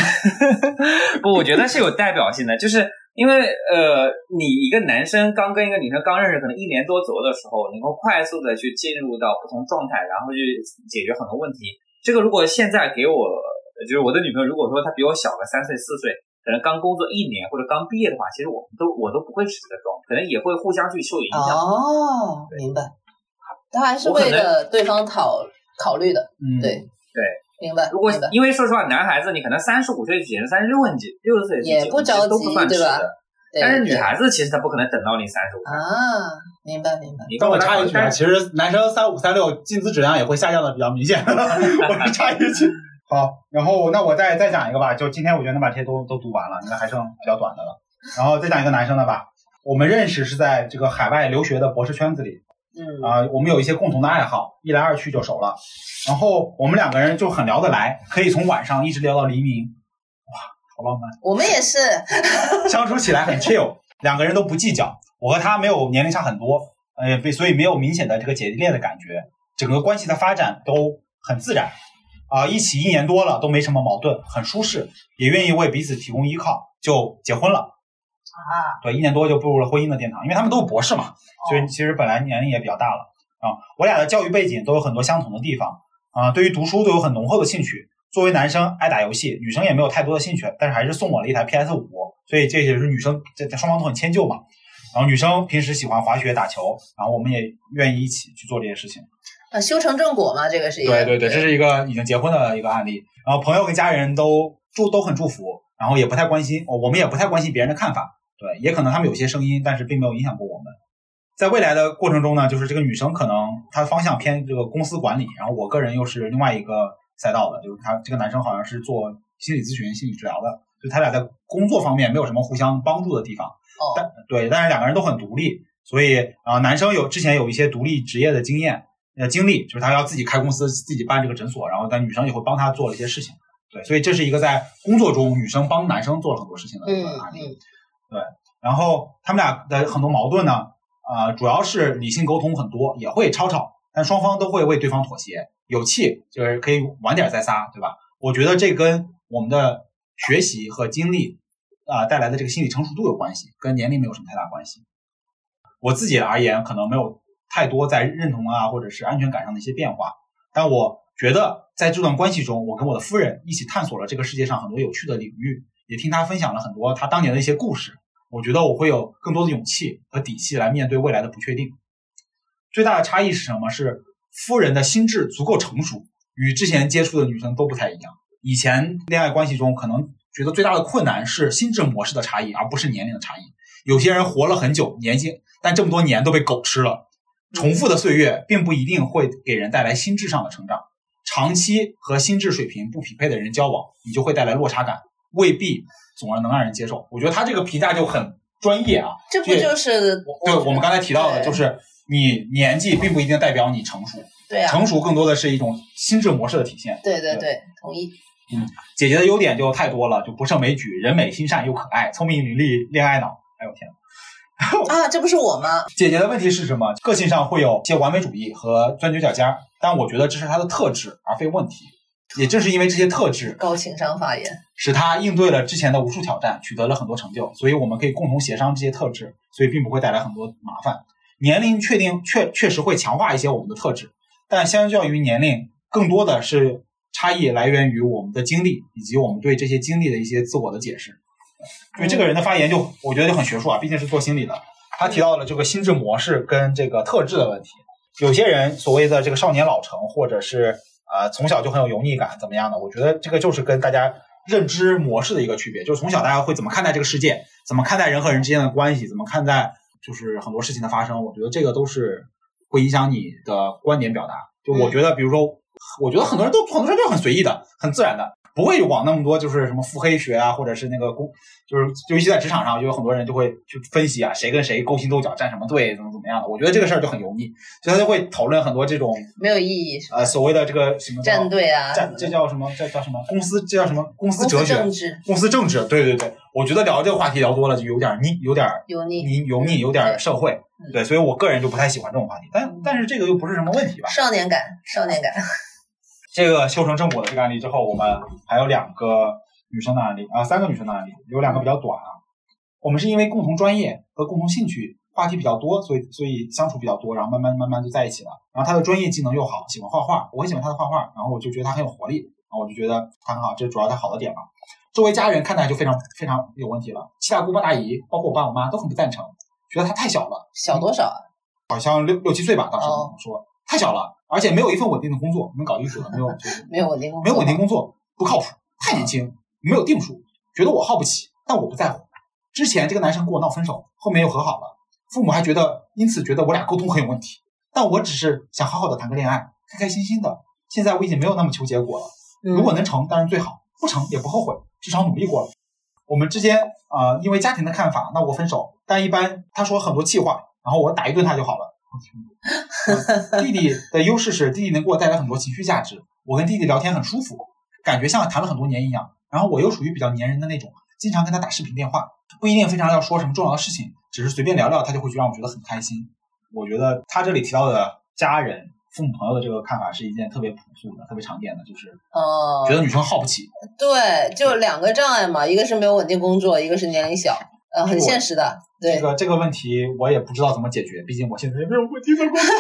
S3: 不，我觉得是有代表性的，就是因为呃，你一个男生刚跟一个女生刚认识，可能一年多左右的时候，能够快速的去进入到不同状态，然后去解决很多问题。这个如果现在给我，就是我的女朋友，如果说她比我小个三岁四岁，可能刚工作一年或者刚毕业的话，其实我们都我都不会使这个状，可能也会互相去受影响。
S2: 哦，明白。他还是为了对方讨考虑的，
S1: 嗯，
S2: 对
S3: 对，
S2: 明白。
S3: 如果因为说实话，男孩子你可能三十五岁去结婚，三十六岁六十岁去结婚
S2: 也不着
S3: 都不算
S2: 对吧
S3: 迟的。但是女孩子其实她不可能等到你三十五岁。
S2: 啊，明白明白。
S3: 你
S1: 但我插一句啊，其实男生三五三六薪资质量也会下降的比较明显。*laughs* 我是插一句。好，然后那我再再讲一个吧，就今天我觉得能把这些都都读完了，应该还剩比较短的了。然后再讲一个男生的吧，我们认识是在这个海外留学的博士圈子里
S2: 嗯
S1: 啊、我们有一些共同的爱好，一来二去就熟了。然后我们两个人就很聊得来，可以从晚上一直聊到黎明，哇，好浪漫。
S2: 我们也是，
S1: 相处起来很 chill，两个人都不计较。我和他没有年龄差很多，呃，被所以没有明显的这个姐弟恋的感觉，整个关系的发展都很自然，啊、一起一年多了都没什么矛盾，很舒适，也愿意为彼此提供依靠，就结婚了。
S2: 啊，
S1: 对，一年多就步入了婚姻的殿堂，因为他们都是博士嘛，所以其实本来年龄也比较大了啊。我俩的教育背景都有很多相同的地方啊，对于读书都有很浓厚的兴趣。作为男生爱打游戏，女生也没有太多的兴趣，但是还是送我了一台 PS 五，所以这也是女生这这双方都很迁就嘛。然后女生平时喜欢滑雪、打球，然后我们也愿意一起去做这些事情。
S2: 啊，修成正果嘛，这个是一个
S1: 对对对，这是一个已经结婚的一个案例。然后朋友跟家人都祝都很祝福，然后也不太关心，哦我们也不太关心别人的看法。对，也可能他们有些声音，但是并没有影响过我们。在未来的过程中呢，就是这个女生可能她的方向偏这个公司管理，然后我个人又是另外一个赛道的，就是他这个男生好像是做心理咨询、心理治疗的，就他俩在工作方面没有什么互相帮助的地方。
S2: 哦，
S1: 但对，但是两个人都很独立，所以啊、男生有之前有一些独立职业的经验呃经历，就是他要自己开公司，自己办这个诊所，然后但女生也会帮他做了一些事情。对，所以这是一个在工作中女生帮男生做了很多事情的一
S2: 嗯
S1: 个案例。
S2: 嗯对
S1: 然后他们俩的很多矛盾呢，啊、主要是理性沟通很多，也会吵吵，但双方都会为对方妥协，有气就是可以晚点再撒，对吧？我觉得这跟我们的学习和经历啊、带来的这个心理成熟度有关系，跟年龄没有什么太大关系。我自己而言，可能没有太多在认同啊或者是安全感上的一些变化，但我觉得在这段关系中，我跟我的夫人一起探索了这个世界上很多有趣的领域，也听她分享了很多她当年的一些故事。我觉得我会有更多的勇气和底气来面对未来的不确定。最大的差异是什么？是夫人的心智足够成熟，与之前接触的女生都不太一样。以前恋爱关系中，可能觉得最大的困难是心智模式的差异，而不是年龄的差异。有些人活了很久，年纪但这么多年都被狗吃了。重复的岁月并不一定会给人带来心智上的成长。长期和心智水平不匹配的人交往，你就会带来落差感，未必总而能让人接受。我觉得他这个评价就很专业啊。
S2: 这不就是
S1: 对我们刚才提到的，就是你年纪并不一定代表你成熟，
S2: 对啊，
S1: 成熟更多的是一种心智模式的体现。
S2: 对对对，同意。
S1: 嗯姐姐的优点就太多了，就不胜枚举，人美心善又可爱，聪明伶俐，恋爱脑。哎呦天呐！
S2: 啊，*laughs* 这不是我吗？
S1: 姐姐的问题是什么？个性上会有些完美主义和钻牛角尖儿，但我觉得这是她的特质，而非问题。也正是因为这些特质，
S2: 高情商发言。
S1: 使他应对了之前的无数挑战，取得了很多成就。所以我们可以共同协商这些特质，所以并不会带来很多麻烦。年龄确定确确实会强化一些我们的特质，但相较于年龄，更多的是差异来源于我们的经历以及我们对这些经历的一些自我的解释。所以这个人的发言就我觉得就很学术啊，毕竟是做心理的。他提到了这个心智模式跟这个特质的问题。有些人所谓的这个少年老成，或者是呃从小就很有油腻感，怎么样的？我觉得这个就是跟大家认知模式的一个区别，就是从小大家会怎么看待这个世界，怎么看待人和人之间的关系，怎么看待就是很多事情的发生。我觉得这个都是会影响你的观点表达。就我觉得，比如说，我觉得很多人都很多人都是很随意的，很自然的。不会往那么多就是什么腹黑学啊，或者是那个公，就是尤其在职场上，就有很多人就会去分析啊，谁跟谁勾心斗角，站什么队，怎么怎么样的。我觉得这个事儿就很油腻，所以他就会讨论很多这种
S2: 没有意义。
S1: 呃所谓的这个什么
S2: 站队啊，
S1: 站这叫什么？这叫什么？公司这叫什么？公司哲学？
S2: 政治？
S1: 公司政治？对对对，我觉得聊这个话题聊多了就有点腻，有点
S2: 油腻，
S1: 腻油腻，有点社会。对，所以我个人就不太喜欢这种话题，但但是这个又不是什么问题吧？
S2: 少年感，少年感。
S1: 这个修成正果的这个案例之后，我们还有两个女生的案例啊，三个女生的案例，有两个比较短啊。我们是因为共同专业和共同兴趣话题比较多，所以所以相处比较多，然后慢慢慢慢就在一起了。然后她的专业技能又好，喜欢画画，我很喜欢她的画画，然后我就觉得她很有活力，然后我就觉得她很好，这主要她好的点嘛。周围家人看待就非常非常有问题了，七大姑八大姨，包括我爸我妈都很不赞成，觉得她太小了，
S2: 小多少啊？
S1: 好像六六七岁吧，当时说太小了。而且没有一份稳定的工作，能搞艺术的没有，*laughs*
S2: 没有稳定工
S1: 作，没有稳定工作不靠谱，太年轻，没有定数，觉得我耗不起，但我不在乎。之前这个男生跟我闹分手，后面又和好了，父母还觉得因此觉得我俩沟通很有问题，但我只是想好好的谈个恋爱，开开心心的。现在我已经没有那么求结果了，如果能成当然最好，不成也不后悔，至少努力过了。我们之间啊，因为家庭的看法闹过分手，但一般他说很多气话，然后我打一顿他就好了。弟弟的优势是弟弟能给我带来很多情绪价值，我跟弟弟聊天很舒服，感觉像谈了很多年一样。然后我又属于比较粘人的那种，经常跟他打视频电话，不一定非常要说什么重要的事情，只是随便聊聊，他就会让我觉得很开心。我觉得他这里提到的家人、父母、朋友的这个看法是一件特别朴素的、特别常见的，就是
S2: 哦，
S1: 觉得女生耗不起。
S2: 对，就两个障碍嘛，一个是没有稳定工作，一个是年龄小。呃，很现实的，对
S1: 这个这个问题我也不知道怎么解决，毕竟我现在也没有稳定的工作。*laughs*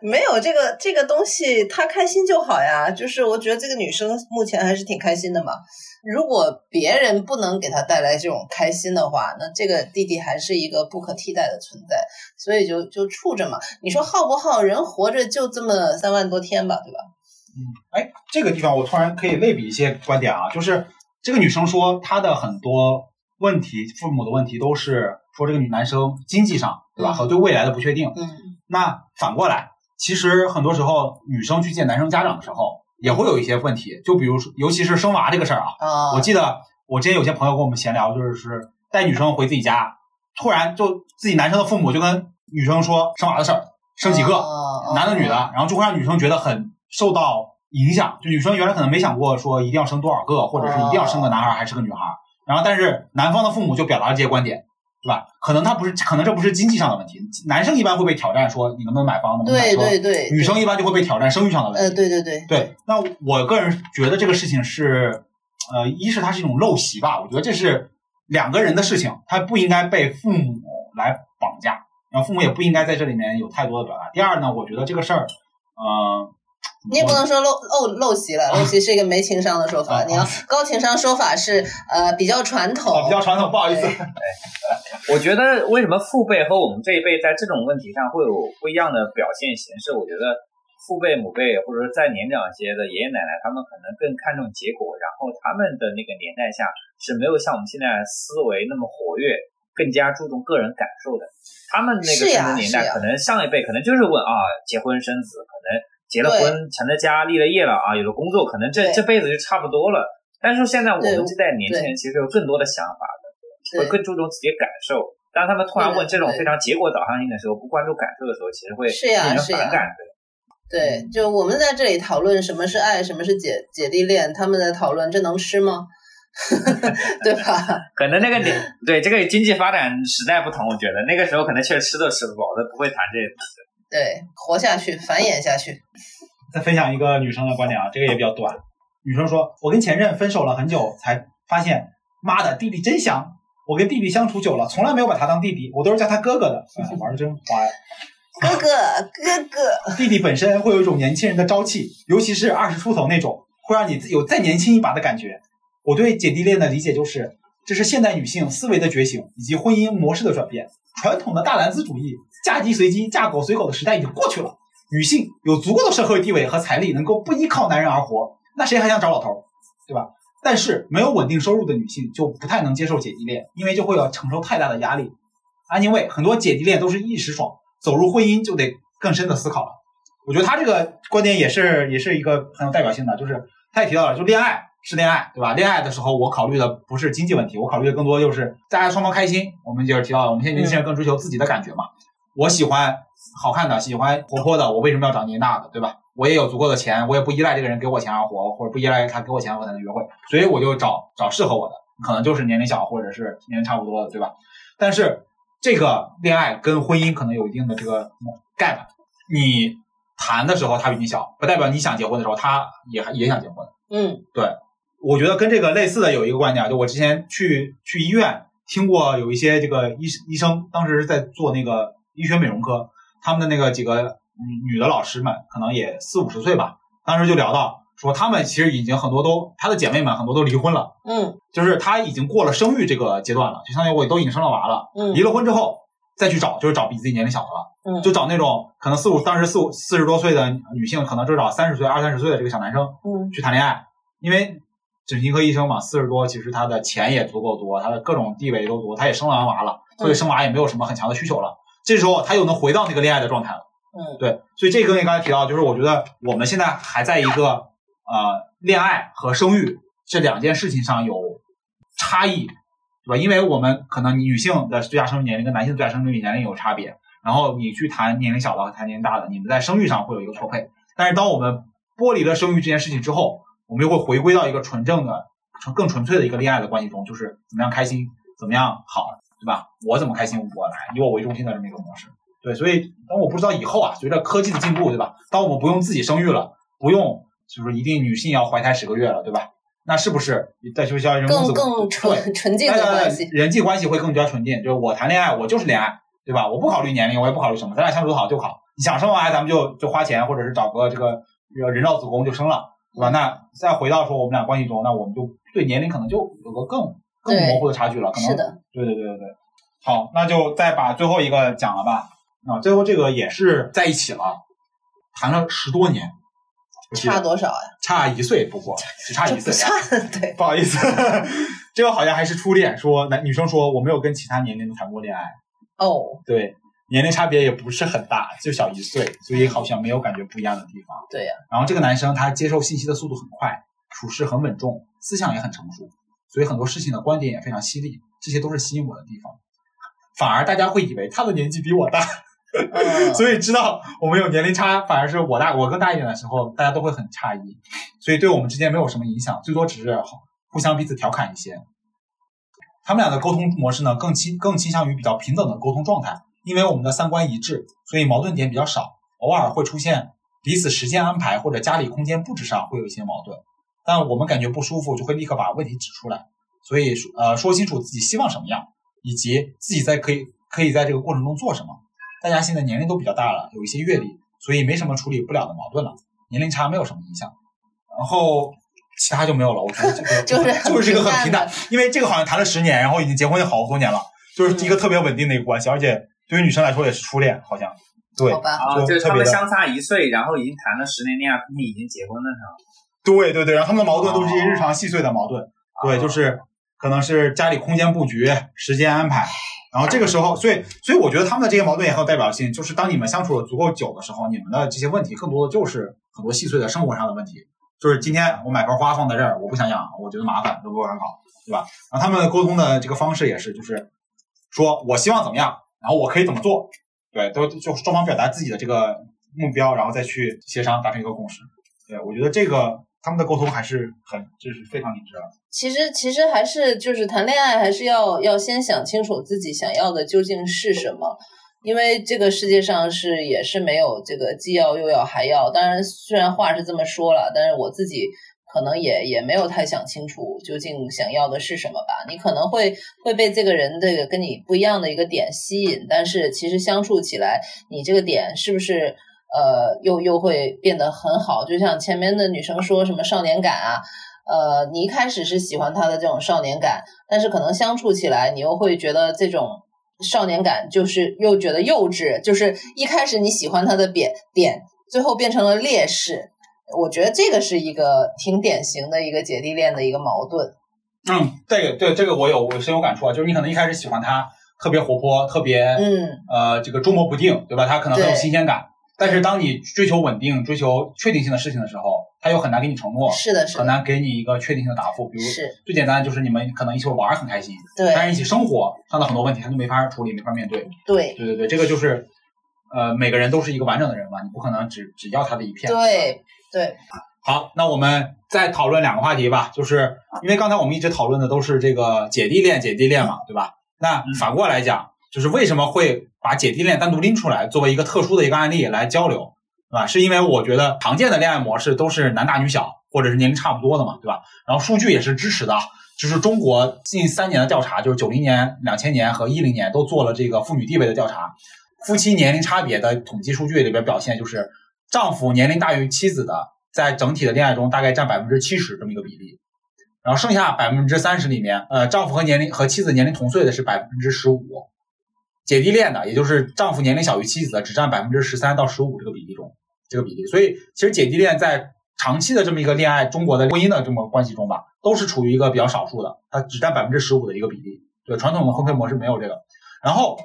S2: 没有这个这个东西，她开心就好呀。就是我觉得这个女生目前还是挺开心的嘛。如果别人不能给她带来这种开心的话，那这个弟弟还是一个不可替代的存在。所以就就处着嘛。你说耗不耗？人活着就这么三万多天吧，对吧？
S1: 嗯，哎，这个地方我突然可以类比一些观点啊，就是。这个女生说，她的很多问题，父母的问题都是说这个女男生经济上，对吧？和对未来的不确定。
S2: 嗯。
S1: 那反过来，其实很多时候女生去见男生家长的时候，也会有一些问题。就比如说，尤其是生娃这个事儿啊。
S2: 啊。
S1: 我记得我之前有些朋友跟我们闲聊，就是是带女生回自己家，突然就自己男生的父母就跟女生说生娃的事儿，生几个，男的女的，然后就会让女生觉得很受到。影响就女生原来可能没想过说一定要生多少个，或者是一定要生个男孩还是个女孩，然后但是男方的父母就表达了这些观点，对吧？可能他不是，可能这不是经济上的问题，男生一般会被挑战说你能不能买房，能不能买车，
S2: 对对对，
S1: 女生一般就会被挑战生育上的问题。
S2: 呃，对对对
S1: 对。那我个人觉得这个事情是，呃，一是它是一种陋习吧，我觉得这是两个人的事情，他不应该被父母来绑架，然后父母也不应该在这里面有太多的表达。第二呢，我觉得这个事儿，嗯。
S2: 你也不能说陋陋陋习了，陋习是一个没情商的说法。你要高情商说法是呃比较传统，
S1: 比较传统，不好意思。*laughs*
S3: 我觉得为什么父辈和我们这一辈在这种问题上会有不一样的表现形式？我觉得父辈、母辈或者说再年长一些的爷爷奶奶，他们可能更看重结果，然后他们的那个年代下是没有像我们现在思维那么活跃，更加注重个人感受的。他们那个什么年代，可能上一辈可能就是问啊，结婚生子，可能。结了婚，成了家，立了业了啊，有了工作，可能这这辈子就差不多了。但是现在我们这代年轻人其实有更多的想法的，会更注重自己的感受。当他们突然问这种非常结果导向性的时候，不关注感受的时候，其实会
S2: 是呀
S3: 令人
S2: 是
S3: 反感。对
S2: 对，就我们在这里讨论什么是爱，什么是姐姐弟恋，他们在讨论这能吃吗？*laughs* 对吧？
S3: 可能那个年对这个经济发展时代不同，我觉得那个时候可能确实吃都吃不饱，都不会谈这些。
S2: 对，活下去，繁衍下去。
S1: 再分享一个女生的观点啊，这个也比较短。女生说：“我跟前任分手了很久，才发现，妈的，弟弟真香。我跟弟弟相处久了，从来没有把他当弟弟，我都是叫他哥哥的。哎玩的真花呀！
S2: 哥哥，哥哥，
S1: 弟弟本身会有一种年轻人的朝气，尤其是二十出头那种，会让你有再年轻一把的感觉。我对姐弟恋的理解就是，这是现代女性思维的觉醒以及婚姻模式的转变。传统的大男子主义、嫁鸡随鸡、嫁狗随狗的时代已经过去了。女性有足够的社会地位和财力，能够不依靠男人而活，那谁还想找老头，对吧？但是没有稳定收入的女性就不太能接受姐弟恋，因为就会要承受太大的压力。安妮卫很多姐弟恋都是一时爽，走入婚姻就得更深的思考了。我觉得他这个观点也是也是一个很有代表性的，就是他也提到了，就恋爱是恋爱，对吧？恋爱的时候，我考虑的不是经济问题，我考虑的更多就是大家双方开心。我们就是提到了，我们现在年轻人更追求自己的感觉嘛。我喜欢好看的，喜欢活泼的，我为什么要找年大的，对吧？我也有足够的钱，我也不依赖这个人给我钱而活，或者不依赖他给我钱我才能约会，所以我就找找适合我的，可能就是年龄小或者是年龄差不多的，对吧？但是这个恋爱跟婚姻可能有一定的这个 gap，你谈的时候他比你小，不代表你想结婚的时候他也也想结婚。
S2: 嗯
S1: 我觉得跟这个类似的有一个观点啊，就我之前去去医院听过有一些这个医医生，当时在做那个医学美容科，他们的那个几个女女的老师们，可能也四五十岁吧，当时就聊到说，他们其实已经很多都，她的姐妹们很多都离婚了，
S2: 嗯
S1: 就是她已经过了生育这个阶段了，就相当于我都已经生了娃了，
S2: 嗯
S1: 离了婚之后再去找，就是找比自己年龄小的了。
S2: 嗯，
S1: 就找那种可能四五当时四五四十多岁的女性，可能就找三十岁、二三十岁的这个小男生
S2: 嗯
S1: 去谈恋爱，因为整形科医生嘛，四十多，其实他的钱也足够多，他的各种地位都多，他也生完娃了，所以生娃也没有什么很强的需求了。这时候他又能回到那个恋爱的状态了。
S2: 嗯
S1: 对，所以这个跟你刚才提到，就是我觉得我们现在还在一个呃恋爱和生育这两件事情上有差异，对吧？因为我们可能女性的最佳生育年龄跟男性最佳生育年龄有差别，然后你去谈年龄小的和谈年龄大的，你们在生育上会有一个错配。但是当我们剥离了生育这件事情之后，我们又会回归到一个纯正的、纯更纯粹的一个恋爱的关系中，就是怎么样开心，怎么样好，对吧？我怎么开心我来，以我为中心的这么一个模式。对，所以当我不知道以后啊，随着科技的进步，对吧？当我们不用自己生育了，不用就是一定女性要怀胎十个月了，对吧？那是不是在就叫人
S2: 更更纯纯净的关系。
S1: 人际关系会更加纯净。就是我谈恋爱，我就是恋爱，对吧？我不考虑年龄，我也不考虑什么，咱俩相处好就好。你想生娃，咱们就就花钱，或者是找个这个这个人造子宫就生了，对吧？那再回到说我们俩关系中，那我们就对年龄可能就有个更更模糊的差距了。可能
S2: 是的，
S1: 对对对对对。好，那就再把最后一个讲了吧。啊，最后这个也是在一起了，谈了十多年，
S2: 差多少呀？
S1: 差一岁，不过只差一岁
S2: 对。
S1: 不好意思，*laughs* 这个好像还是初恋。说男女生说我没有跟其他年龄的谈过恋爱，
S2: 哦，
S1: 对，年龄差别也不是很大，就小一岁，所以好像没有感觉不一样的地方。
S2: 对呀、
S1: 然后这个男生他接受信息的速度很快，处事很稳重，思想也很成熟，所以很多事情的观点也非常犀利，这些都是吸引我的地方。反而大家会以为他的年纪比我大，*laughs*
S2: 嗯，
S1: 所以知道我们有年龄差，反而是我大我更大一点的时候，大家都会很诧异，所以对我们之间没有什么影响，最多只是互相彼此调侃一些。他们俩的沟通模式呢，更倾更倾向于比较平等的沟通状态，因为我们的三观一致，所以矛盾点比较少，偶尔会出现彼此时间安排或者家里空间布置上会有一些矛盾，但我们感觉不舒服，就会立刻把问题指出来，所以呃说清楚自己希望什么样，以及自己在可以可以在这个过程中做什么。大家现在年龄都比较大了，有一些阅历，所以没什么处理不了的矛盾了，年龄差没有什么影响。然后其他就没有了，我觉得这个 *laughs*
S2: 就是很
S1: 就是一个很平
S2: 淡，
S1: 因为这个好像谈了十年，然后已经结婚好多年了，就是一个特别稳定的一个关系，而且对于女生来说也是初恋，好像对
S2: 好吧，
S3: 啊，
S1: 就
S3: 他们相差一岁，然后已经谈了十年恋爱，并且已经结婚了？
S1: 对对对，然后他们的矛盾都是一些日常细碎的矛盾，对，
S3: 哦
S1: 就是可能是家里空间布局、时间安排，然后这个时候，所以所以我觉得他们的这些矛盾也很有代表性，就是当你们相处了足够久的时候，你们的这些问题更多的就是很多细碎的生活上的问题，就是今天我买盆花放在这儿，我不想养，我觉得麻烦，都不是很好，对吧？然后他们沟通的这个方式也是，就是说我希望怎么样，然后我可以怎么做，对，都就双方表达自己的这个目标，然后再去协商达成一个共识。对，我觉得这个他们的沟通还是很，就是非常理智的。
S2: 其实其实还是就是谈恋爱，还是要要先想清楚自己想要的究竟是什么。因为这个世界上是也是没有这个既要又要还要。当然，虽然话是这么说了，但是我自己可能也也没有太想清楚究竟想要的是什么吧。你可能会会被这个人这个跟你不一样的一个点吸引，但是其实相处起来，你这个点是不是呃又又会变得很好？就像前面的女生说什么少年感啊，呃，你一开始是喜欢他的这种少年感，但是可能相处起来，你又会觉得这种。少年感就是又觉得幼稚，就是一开始你喜欢他的点点，最后变成了劣势。我觉得这个是一个挺典型的一个姐弟恋的一个矛盾。
S1: 嗯，这个对这个我有我深有感触啊，就是你可能一开始喜欢他特别活泼，特别
S2: 嗯
S1: 呃这个捉摸不定，对吧？他可能很有新鲜感，但是当你追求稳定、追求确定性的事情的时候。他又很难给你承诺，
S2: 是的，是
S1: 很难给你一个确定性的答复。比如最简单就是你们可能一起玩很开心，
S2: 对，
S1: 但是一起生活上的很多问题他就没法处理，没法面对。
S2: 对，
S1: 对对对，这个就是呃每个人都是一个完整的人嘛，你不可能只只要他的一片。
S2: 对对。
S1: 好，那我们再讨论两个话题吧，就是因为刚才我们一直讨论的都是这个姐弟恋，姐弟恋嘛，对吧？那反过来讲，就是为什么会把姐弟恋单独拎出来，作为一个特殊的一个案例来交流？对吧？是因为我觉得常见的恋爱模式都是男大女小，或者是年龄差不多的嘛，对吧？然后数据也是支持的，就是中国近三年的调查，就是九零年、两千年和一零年都做了这个妇女地位的调查，夫妻年龄差别的统计数据里边表现，就是丈夫年龄大于妻子的，在整体的恋爱中大概占百分之七十这么一个比例，然后剩下百分之三十里面，呃，丈夫和年龄和妻子年龄同岁的是百分之十五，姐弟恋的，也就是丈夫年龄小于妻子的，只占百分之十三到十五这个比例中。这个比例，所以其实姐弟恋在长期的这么一个恋爱，中国的婚姻的这么关系中吧，都是处于一个比较少数的，它只占百分之十五的一个比例。对，传统的婚配模式没有这个。然后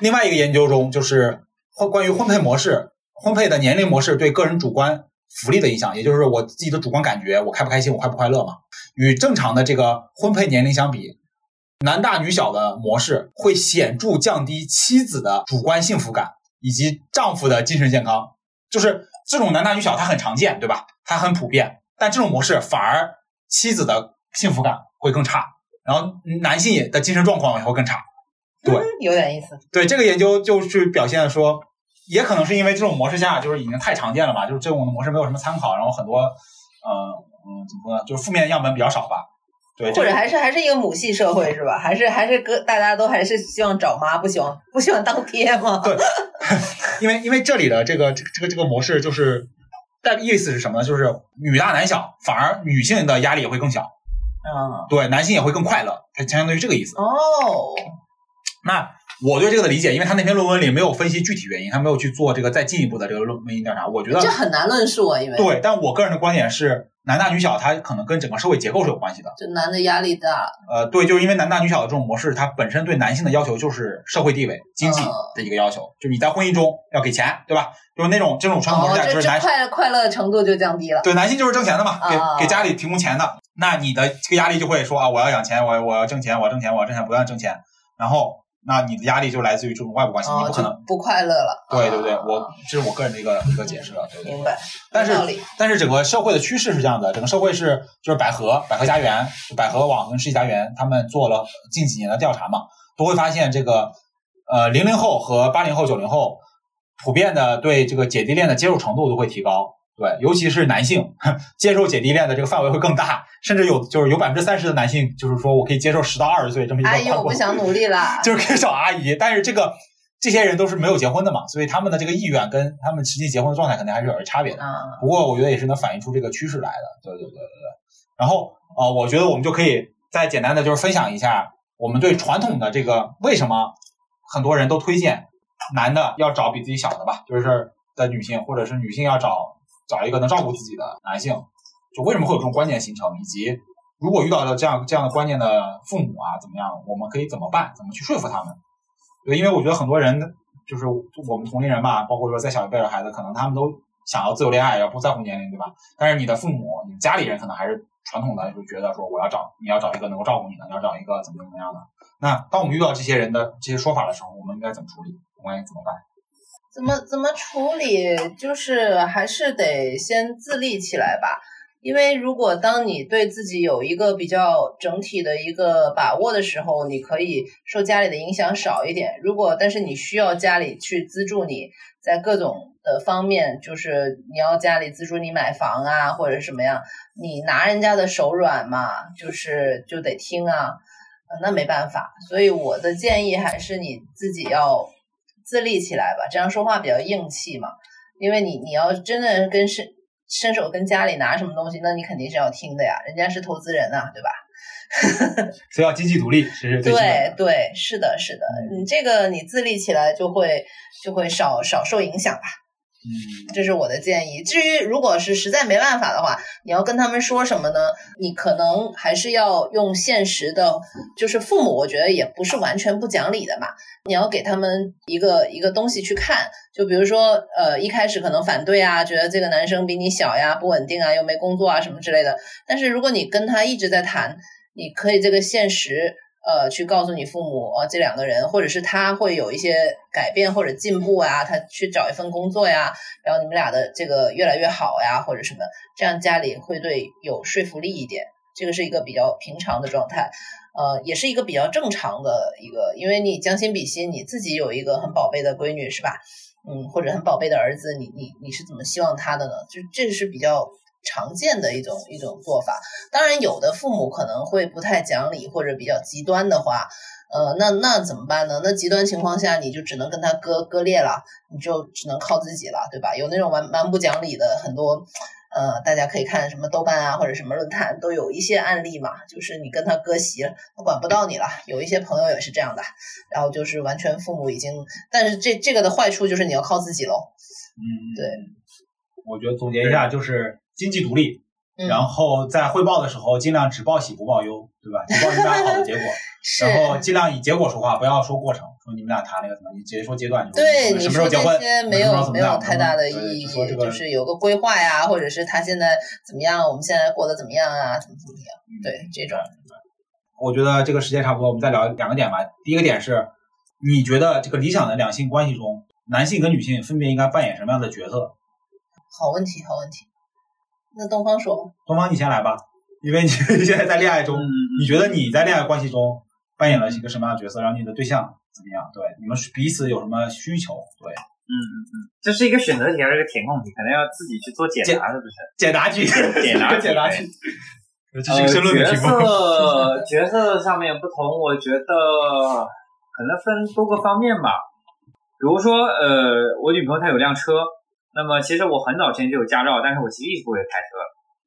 S1: 另外一个研究中，就是婚关于婚配模式、婚配的年龄模式对个人主观福利的影响，也就是我自己的主观感觉，我开不开心，我快不快乐嘛？与正常的这个婚配年龄相比，男大女小的模式会显著降低妻子的主观幸福感以及丈夫的精神健康。就是这种男大女小，它很常见，对吧？它很普遍，但这种模式反而妻子的幸福感会更差，然后男性的精神状况也会更差。对，*laughs*
S2: 有点意思。
S1: 对这个研究就是表现说，也可能是因为这种模式下就是已经太常见了吧，就是这种模式没有什么参考，然后很多，呃嗯，怎么说呢？就是负面样本比较少吧。对，
S2: 或者还是还是一个母系社会是吧？还是还是哥，大家都还是希望找妈，不喜欢不喜欢当爹吗？
S1: 对，*laughs* 因为因为这里的这个这个这个这个模式就是，大意思是什么呢？就是女大男小，反而女性的压力也会更小。
S2: 嗯，
S1: 对，男性也会更快乐，它相当于这个意思。
S2: 哦，
S1: 那。我对这个的理解，因为他那篇论文里没有分析具体原因，他没有去做这个再进一步的这个论原因调查。我觉得
S2: 这很难论述啊，因为
S1: 对，但我个人的观点是，男大女小，它可能跟整个社会结构是有关系的。
S2: 就男的压力大。
S1: 呃，对，就是因为男大女小的这种模式，它本身对男性的要求就是社会地位、经济的一个要求，就是你在婚姻中要给钱，对吧？就是那种这种传统模式下，就是男
S2: 快快乐程度就降低了。
S1: 对，男性就是挣钱的嘛，给给家里提供钱的，那你的这个压力就会说啊，我要养钱，我我要挣钱，我要挣钱，我要挣钱，不断挣钱，然后。那你的压力就来自于这种外部关系，你不可能
S2: 不快乐了。
S1: 对对对，我这是我个人的一个一个解释了。
S2: 明白。
S1: 但是但是整个社会的趋势是这样的，整个社会是就是百合百合家园、百合网跟世纪佳缘他们做了近几年的调查嘛，都会发现这个呃零零后和八零后九零后普遍的对这个姐弟恋的接受程度都会提高。对，尤其是男性 *laughs* 接受姐弟恋的这个范围会更大，甚至有就是有百分之三十的男性就是说我可以接受十到二十岁这么一个。阿
S2: 姨，我不想努力了。*laughs*
S1: 就是可以找阿姨，但是这个这些人都是没有结婚的嘛，所以他们的这个意愿跟他们实际结婚的状态肯定还是有点差别的。不过我觉得也是能反映出这个趋势来的。对对对对对。然后啊，我觉得我们就可以再简单的就是分享一下我们对传统的这个为什么很多人都推荐男的要找比自己小的吧，就是的女性，或者是女性要找。找一个能照顾自己的男性，就为什么会有这种观念形成，以及如果遇到了这样这样的观念的父母啊，怎么样，我们可以怎么办？怎么去说服他们？对，因为我觉得很多人就是我们同龄人吧，包括说再小一辈的孩子，可能他们都想要自由恋爱，要不在乎年龄，对吧？但是你的父母、你家里人可能还是
S4: 传统的就觉得说我要找你要找一个能够照顾你的，你要找一个怎么怎么样的。那当我们遇到这些人的这些说法的时候，我们应该怎么处理？我们应该怎么办？
S2: 怎么怎么处理？就是还是得先自立起来吧。因为如果当你对自己有一个比较整体的一个把握的时候，你可以受家里的影响少一点。如果但是你需要家里去资助你在各种的方面，就是你要家里资助你买房啊，或者什么样，你拿人家的手软嘛，就是就得听啊，那没办法。所以我的建议还是你自己要。自立起来吧，这样说话比较硬气嘛。因为你你要真的跟伸伸手跟家里拿什么东西，那你肯定是要听的呀，人家是投资人啊，对吧？*laughs*
S1: 所以要经济独立，是
S2: 对对，是的，是的，你这个你自立起来就会就会少少受影响吧。
S1: 嗯，
S2: 这是我的建议。至于如果是实在没办法的话，你要跟他们说什么呢？你可能还是要用现实的，就是父母，我觉得也不是完全不讲理的嘛。你要给他们一个一个东西去看，就比如说，呃，一开始可能反对啊，觉得这个男生比你小呀，不稳定啊，又没工作啊什么之类的。但是如果你跟他一直在谈，你可以这个现实。呃，去告诉你父母啊，这两个人，或者是他会有一些改变或者进步啊，他去找一份工作呀，然后你们俩的这个越来越好呀，或者什么，这样家里会对有说服力一点。这个是一个比较平常的状态，呃，也是一个比较正常的一个，因为你将心比心，你自己有一个很宝贝的闺女是吧？嗯，或者很宝贝的儿子，你你你是怎么希望他的呢？就这个是比较。常见的一种一种做法，当然有的父母可能会不太讲理或者比较极端的话，呃，那那怎么办呢？那极端情况下你就只能跟他割割裂了，你就只能靠自己了，对吧？有那种蛮蛮不讲理的很多，呃，大家可以看什么豆瓣啊或者什么论坛都有一些案例嘛，就是你跟他割席，他管不到你了。有一些朋友也是这样的，然后就是完全父母已经，但是这这个的坏处就是你要靠自己喽。
S1: 嗯，
S2: 对，
S1: 我觉得总结一下就是。经济独立，然后在汇报的时候尽量只报喜不报忧，对吧？只报你们俩好的结果，*laughs* 然后尽量以结果说话，不要说过程，说你们俩谈那个什么，你直接说阶段，
S2: 对，
S1: 什么时候结婚，
S2: 没有没有太大的意义，就是有个规划呀，或者是他现在怎么样，我们现在过得怎么样啊，怎么怎么样？对，这种。
S1: 我觉得这个时间差不多，我们再聊两个点吧。第一个点是，你觉得这个理想的两性关系中，男性跟女性分别应该扮演什么样的角色？
S2: 好问题，好问题。那东方说，
S1: 东方你先来吧，因为你 *laughs* 现在在恋爱中，你觉得你在恋爱关系中扮演了一个什么样的角色？然后你的对象怎么样？对，你们彼此有什么需求？对，
S3: 嗯嗯嗯，这是一个选择题还是个填空题？可能要自己去做解答，是不是？
S1: 解答题，
S3: 解答
S1: 解答题。这是一个
S3: 申
S1: 论的题
S3: 目。角色角色上面不同，我觉得可能分多个方面吧。比如说，呃，我女朋友她有辆车。那么其实我很早之前就有驾照，但是我其实一直不会开车。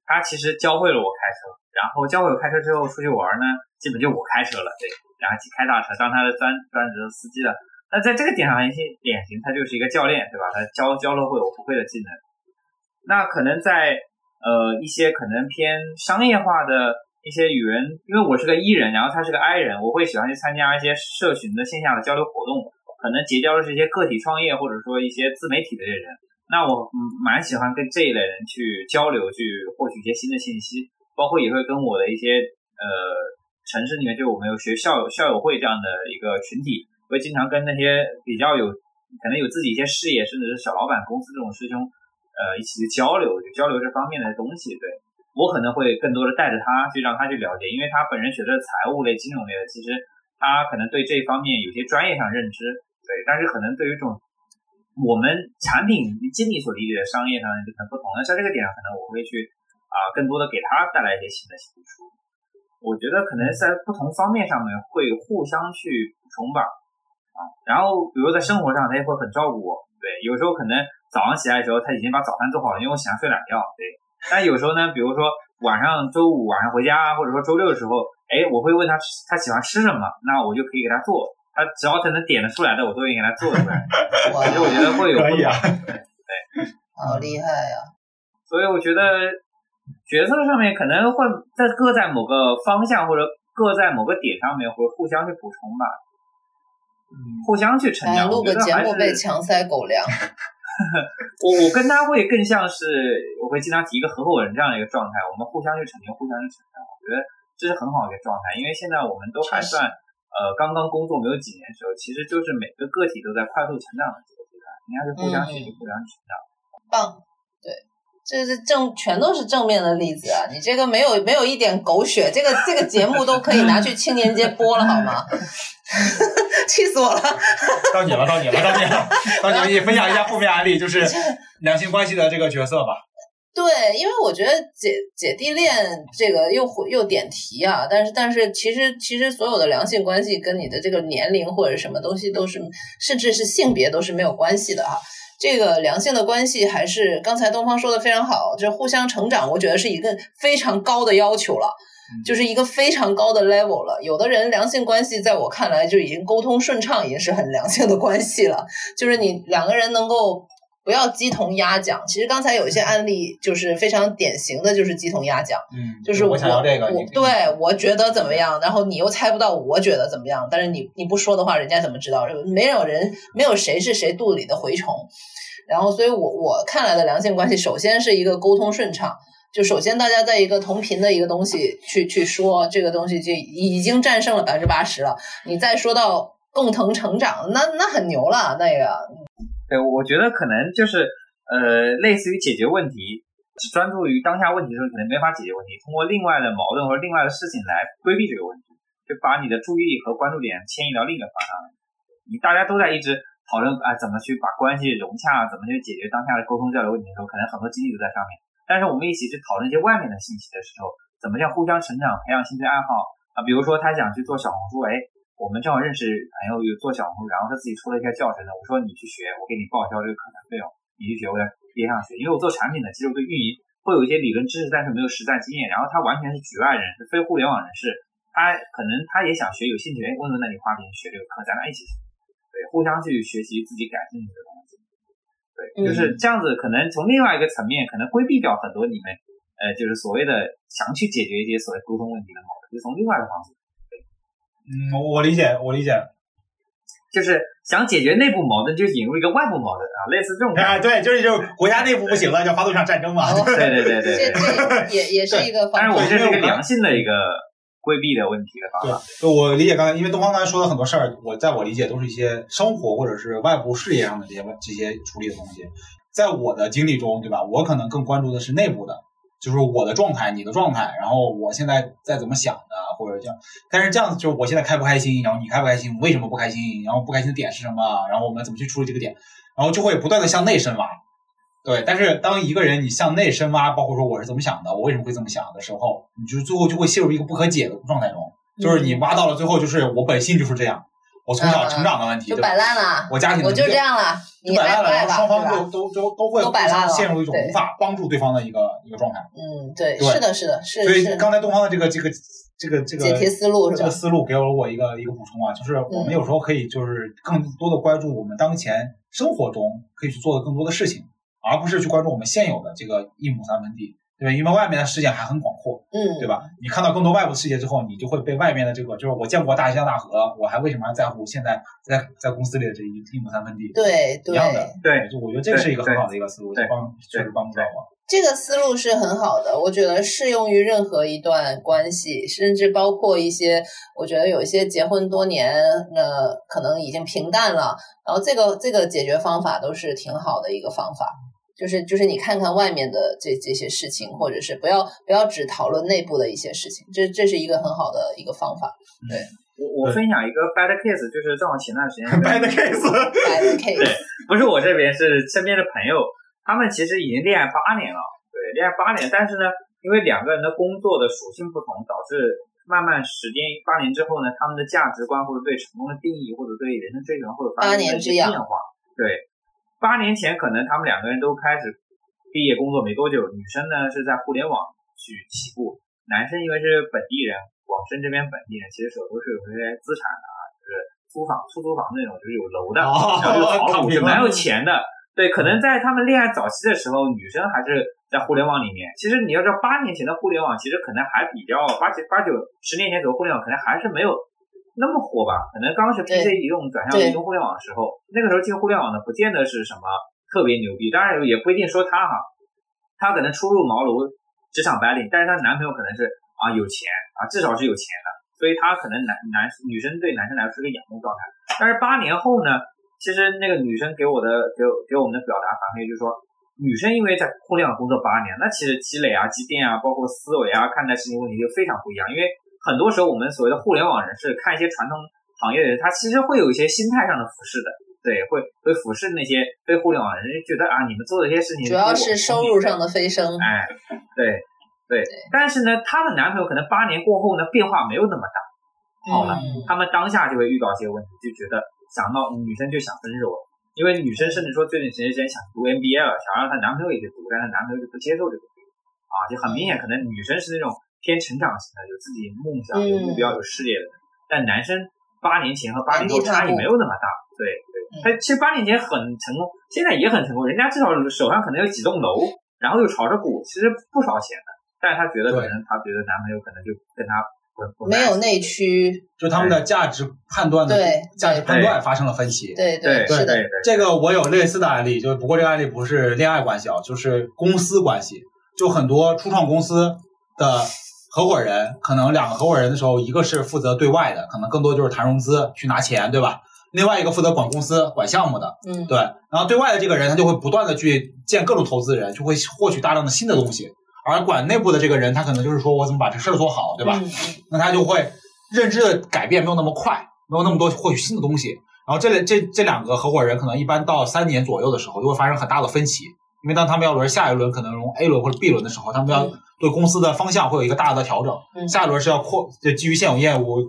S3: 他其实教会了我开车，然后教会我开车之后出去玩呢，基本就我开车了，对，然后去开大车当他的专专职司机了。那在这个点上很典型，他就是一个教练，对吧？他教教了会我不会的技能。那可能在呃一些可能偏商业化的一些与人，因为我是个 E 人，然后他是个 I 人，我会喜欢去参加一些社群的线下的交流活动，可能结交的是一些个体创业或者说一些自媒体的这些人。那我嗯蛮喜欢跟这一类人去交流，去获取一些新的信息，包括也会跟我的一些呃城市里面就我们有学校校友会这样的一个群体，会经常跟那些比较有可能有自己一些事业甚至是小老板公司这种师兄呃一起去交流，就交流这方面的东西。对我可能会更多的带着他去让他去了解，因为他本人学的财务类、金融类的，其实他可能对这方面有些专业上认知，对，但是可能对于这种。我们产品经理所理解的商业上就可能不同，那在这个点上，可能我会去啊，更多的给他带来一些新的输出。我觉得可能在不同方面上面会互相去补充吧，啊，然后比如在生活上，他也会很照顾我。对，有时候可能早上起来的时候，他已经把早饭做好了，因为我喜欢睡懒觉。对，但有时候呢，比如说晚上周五晚上回家，或者说周六的时候，哎，我会问他他喜欢吃什么，那我就可以给他做。他只要他能点得出来的，我都会给他做出来。*laughs* 其实我觉得会有
S1: 可以啊，
S2: 对，*laughs* 好厉害呀！
S3: 所以我觉得角色上面可能会在各在某个方向或者各在某个点上面会互相去补充吧，互相去成长。
S2: 录个节目被强塞狗粮，*laughs*
S3: 我我跟他会更像是，我会经常提一个合伙人这样的一个状态，我们互相去成就，互相去成长。我觉得这是很好的一个状态，因为现在我们都还算呃刚刚工作没有几年的时候，其实就是每个个体都在快速成长的这个阶段，应该是互相学习、互相成长。
S2: 棒，对，这是正全都是正面的例子啊！你这个没有没有一点狗血，这个这个节目都可以拿去青年节播了好吗？*laughs* 气死我了！
S1: 到你了，到你了，到你了，到你了！*laughs* 你分享一下负面案例，就是两性关系的这个角色吧。
S2: 对，因为我觉得姐姐弟恋这个又又点题啊，但是但是其实其实所有的良性关系跟你的这个年龄或者什么东西都是，甚至是性别都是没有关系的哈。这个良性的关系还是刚才东方说的非常好，就是互相成长，我觉得是一个非常高的要求了。就是一个非常高的 level 了。有的人良性关系，在我看来就已经沟通顺畅，已经是很良性的关系了。就是你两个人能够不要鸡同鸭讲。其实刚才有一些案例，就是非常典型的就是鸡同鸭讲。
S1: 嗯，
S2: 就是我
S1: 想要这个，
S2: 我对我觉得怎么样，然后你又猜不到我觉得怎么样。但是你你不说的话，人家怎么知道？没有人，没有谁是谁肚里的蛔虫。然后，所以我我看来的良性关系，首先是一个沟通顺畅。就首先，大家在一个同频的一个东西去去说这个东西，就已经战胜了百分之八十了。你再说到共同成长，那那很牛了。那个，
S3: 对，我觉得可能就是呃，类似于解决问题，专注于当下问题的时候，可能没法解决问题。通过另外的矛盾或者另外的事情来规避这个问题，就把你的注意力和关注点迁移到另一个方向。你大家都在一直讨论啊，怎么去把关系融洽，怎么去解决当下的沟通交流问题的时候，可能很多精力都在上面。但是我们一起去讨论一些外面的信息的时候，怎么叫互相成长、培养兴趣爱好啊？比如说他想去做小红书，哎，我们正好认识朋友有做小红书，然后他自己出了一些教程的，我说你去学，我给你报销这个课程费用，你去学，我在边上学。因为我做产品的，其实我对运营会有一些理论知识，但是没有实战经验。然后他完全是局外人，是非互联网人士，他可能他也想学，有兴趣，哎，问问那里花钱学这个课，咱俩一起学，对，互相去学习自己感兴趣的东西，对，就是这样子。可能从另外一个层面，可能规避掉很多你们。呃，就是所谓的想去解决一些所谓沟通问题的矛盾，就从另外一个方式。
S1: 嗯，我理解，我理解，
S3: 就是想解决内部矛盾，就引入一个外部矛盾啊，类似这种。
S1: 啊，对，就是就国家内部不行了，就发动一场战争嘛。
S3: 对对对对，
S2: 这这也也是一个方。
S3: 但是我这是一个良性的一个规避的问题的方法。
S1: 对，我理解刚才，因为东方刚才说的很多事儿，我在我理解都是一些生活或者是外部事业上的这些这些处理的东西，在我的经历中，对吧？我可能更关注的是内部的。就是我的状态，你的状态，然后我现在在怎么想的，或者这样。但是这样子就是我现在开不开心，然后你开不开心，为什么不开心，然后不开心的点是什么，然后我们怎么去处理这个点，然后就会不断的向内深挖。对，但是当一个人你向内深挖，包括说我是怎么想的，我为什么会这么想的时候，你就最后就会陷入一个不可解的状态中，就是你挖到了最后就是我本性就是这样。我从小成长的问题
S2: 就摆烂了，
S1: 我家庭
S2: 我就这样了，
S1: 就摆烂了，然后双方
S2: 就
S1: 都都都会陷入一种无法帮助对方的一个一个状态。
S2: 嗯，对，是的，是的，是。
S1: 所以刚才东方的这个这个这个这个
S2: 解题思路是
S1: 吧？这个思路给了我一个一个补充啊，就是我们有时候可以就是更多的关注我们当前生活中可以去做的更多的事情，而不是去关注我们现有的这个一亩三分地。对，因为外面的世界还很广阔，
S2: 嗯，
S1: 对吧？你看到更多外部世界之后，你就会被外面的这个，就是我见过大江大河，我还为什么还在乎现在在在公司里的这一一亩三分地？
S2: 对，
S1: 一样的，
S3: 对，
S1: 就我觉得这是一个很好的一个思路，帮确实帮助到我。
S2: 这个思路是很好的，我觉得适用于任何一段关系，甚至包括一些，我觉得有一些结婚多年，呃可能已经平淡了，然后这个这个解决方法都是挺好的一个方法。就是就是你看看外面的这这些事情，或者是不要不要只讨论内部的一些事情，这这是一个很好的一个方法。对，
S3: 我我分享一个 bad case，就是正好前段时间
S1: bad case，bad *laughs*
S2: case，
S3: 对，不是我这边，是身边的朋友，他们其实已经恋爱八年了，对，恋爱八年，但是呢，因为两个人的工作的属性不同，导致慢慢时间八年之后呢，他们的价值观或者对成功的定义，或者对人生追求会发生一些变化，对。八年前，可能他们两个人都开始毕业工作没多久。女生呢是在互联网去起步，男生因为是本地人，广深这边本地人，其实手头是有些资产的啊，就是租房、出租房那种，就是有楼的，然后有房子，蛮有钱的。对，可能在他们恋爱早期的时候，女生还是在互联网里面。其实你要知道，八年前的互联网，其实可能还比较八九八九十年前走互联网，可能还是没有。那么火吧？可能刚是 PC 移动转向移动互联网的时候，那个时候进互联网的不见得是什么特别牛逼。当然也不一定说他哈，她可能初入茅庐，职场白领，但是她男朋友可能是啊有钱啊，至少是有钱的，所以她可能男男女生对男生来说是个仰慕状态。但是八年后呢，其实那个女生给我的给给我们的表达反馈就是说，女生因为在互联网工作八年，那其实积累啊、积淀啊，包括思维啊、看待事情问题就非常不一样。因为很多时候我们所谓的互联网人士看一些传统行业的人，他其实会有一些心态上的俯视的。对，会会俯视那些非互联网人，觉得啊，你们做的这些事情
S2: 主要是收入上的飞升。
S3: 哎，对对，但是呢，她的男朋友可能八年过后呢，变化没有那么大。好了，他们当下就会遇到一些问题，就觉得想到女生就想分手了，因为女生甚至说最近时间想读 MBA 了，想让她男朋友也去读，但她男朋友就不接受这个，啊，就很明显，可能女生是那种偏成长型的，有自己梦想、有目标、有事业的，但男生八年前和八年后差异没有那么大，对对。他其实八年前很成功，现在也很成功。人家至少手上可能有几栋楼，然后又炒着股，其实不少钱的。但是他觉得可能他觉得男朋友可能就跟他
S2: 没有内驱，
S1: 就他们的价值判断的价值判断发生了分歧。
S2: 对
S3: 对
S2: 是的，
S1: 这个我有类似的案例，就是不过这个案例不是恋爱关系啊，就是公司关系。就很多初创公司的合伙人，可能两个合伙人的时候，一个是负责对外的，可能更多就是谈融资去拿钱，对吧？另外一个负责管公司、管项目的，
S2: 嗯，
S1: 对，然后对外的这个人他就会不断的去见各种投资人，就会获取大量的新的东西，而管内部的这个人他可能就是说我怎么把这事儿做好，对吧？那他就会认知的改变没有那么快，没有那么多获取新的东西。然后这这这两个合伙人可能一般到三年左右的时候就会发生很大的分歧，因为当他们要轮下一轮可能从 A 轮或者 B 轮的时候，他们要对公司的方向会有一个大的调整，下一轮是要扩就基于现有业务。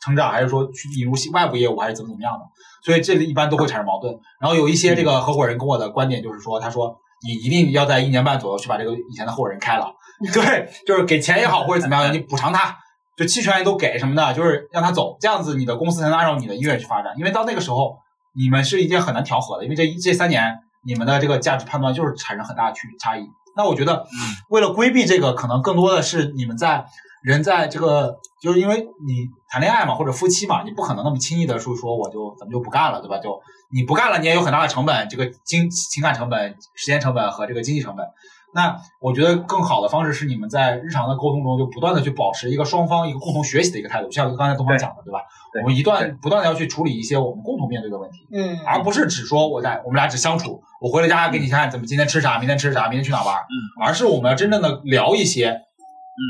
S1: 成长还是说去引入外部业务还是怎么怎么样的，所以这里一般都会产生矛盾。然后有一些这个合伙人跟我的观点就是说，他说你一定要在一年半左右去把这个以前的合伙人开了，*laughs* 对，就是给钱也好或者怎么样，你补偿他，就期权也都给什么的，就是让他走，这样子你的公司才能按照你的意愿去发展。因为到那个时候，你们是一件很难调和的，因为这这三年你们的这个价值判断就是产生很大的区差异。那我觉得，为了规避这个，可能更多的是你们在。人在这个，就是因为你谈恋爱嘛，或者夫妻嘛，你不可能那么轻易的说说我就咱们就不干了，对吧？就你不干了，你也有很大的成本，这个经情感成本、时间成本和这个经济成本。那我觉得更好的方式是你们在日常的沟通中就不断的去保持一个双方一个共同学习的一个态度，像刚才东方讲的，对吧？我们一段不断的要去处理一些我们共同面对的问题，
S2: 嗯，
S1: 而不是只说我在我们俩只相处，我回了家给你看怎么今天吃啥，明天吃啥，明天去哪玩，
S3: 嗯，
S1: 而是我们要真正的聊一些。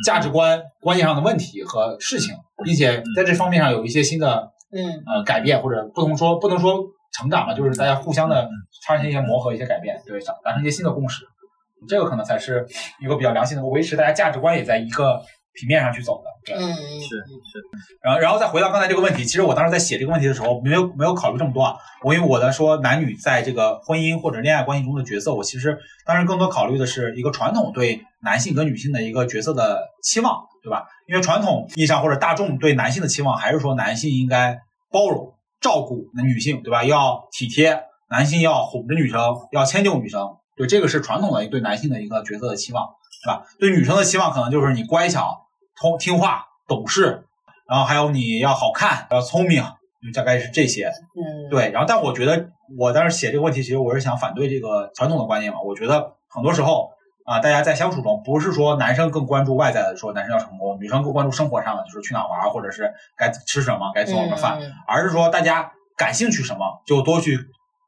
S1: 价值观观念上的问题和事情，并且在这方面上有一些新的
S2: 嗯。
S1: 呃改变，或者不能说不能说成长吧，就是大家互相的发生一些磨合、一些改变，对，达成一些新的共识，这个可能才是一个比较良性的维持大家价值观也在一个。平面上去走的，对，
S2: 嗯，
S3: 是是，
S1: 然后然后再回到刚才这个问题，其实我当时在写这个问题的时候，没有没有考虑这么多啊。我因为我在说男女在这个婚姻或者恋爱关系中的角色，我其实当时更多考虑的是一个传统对男性跟女性的一个角色的期望，对吧？因为传统意义上或者大众对男性的期望还是说男性应该包容照顾那女性，对吧？要体贴，男性要哄着女生，要迁就女生，对，这个是传统的对男性的一个角色的期望，对吧？对女生的期望可能就是你乖巧。通听话、懂事，然后还有你要好看、要聪明，就大概是这些。
S2: 嗯，
S1: 对。然后，但我觉得我当时写这个问题，其实我是想反对这个传统的观念嘛。我觉得很多时候啊，大家在相处中，不是说男生更关注外在的，说男生要成功，女生更关注生活上的，就是去哪玩，或者是该吃什么，该做什么饭，而是说大家感兴趣什么，就多去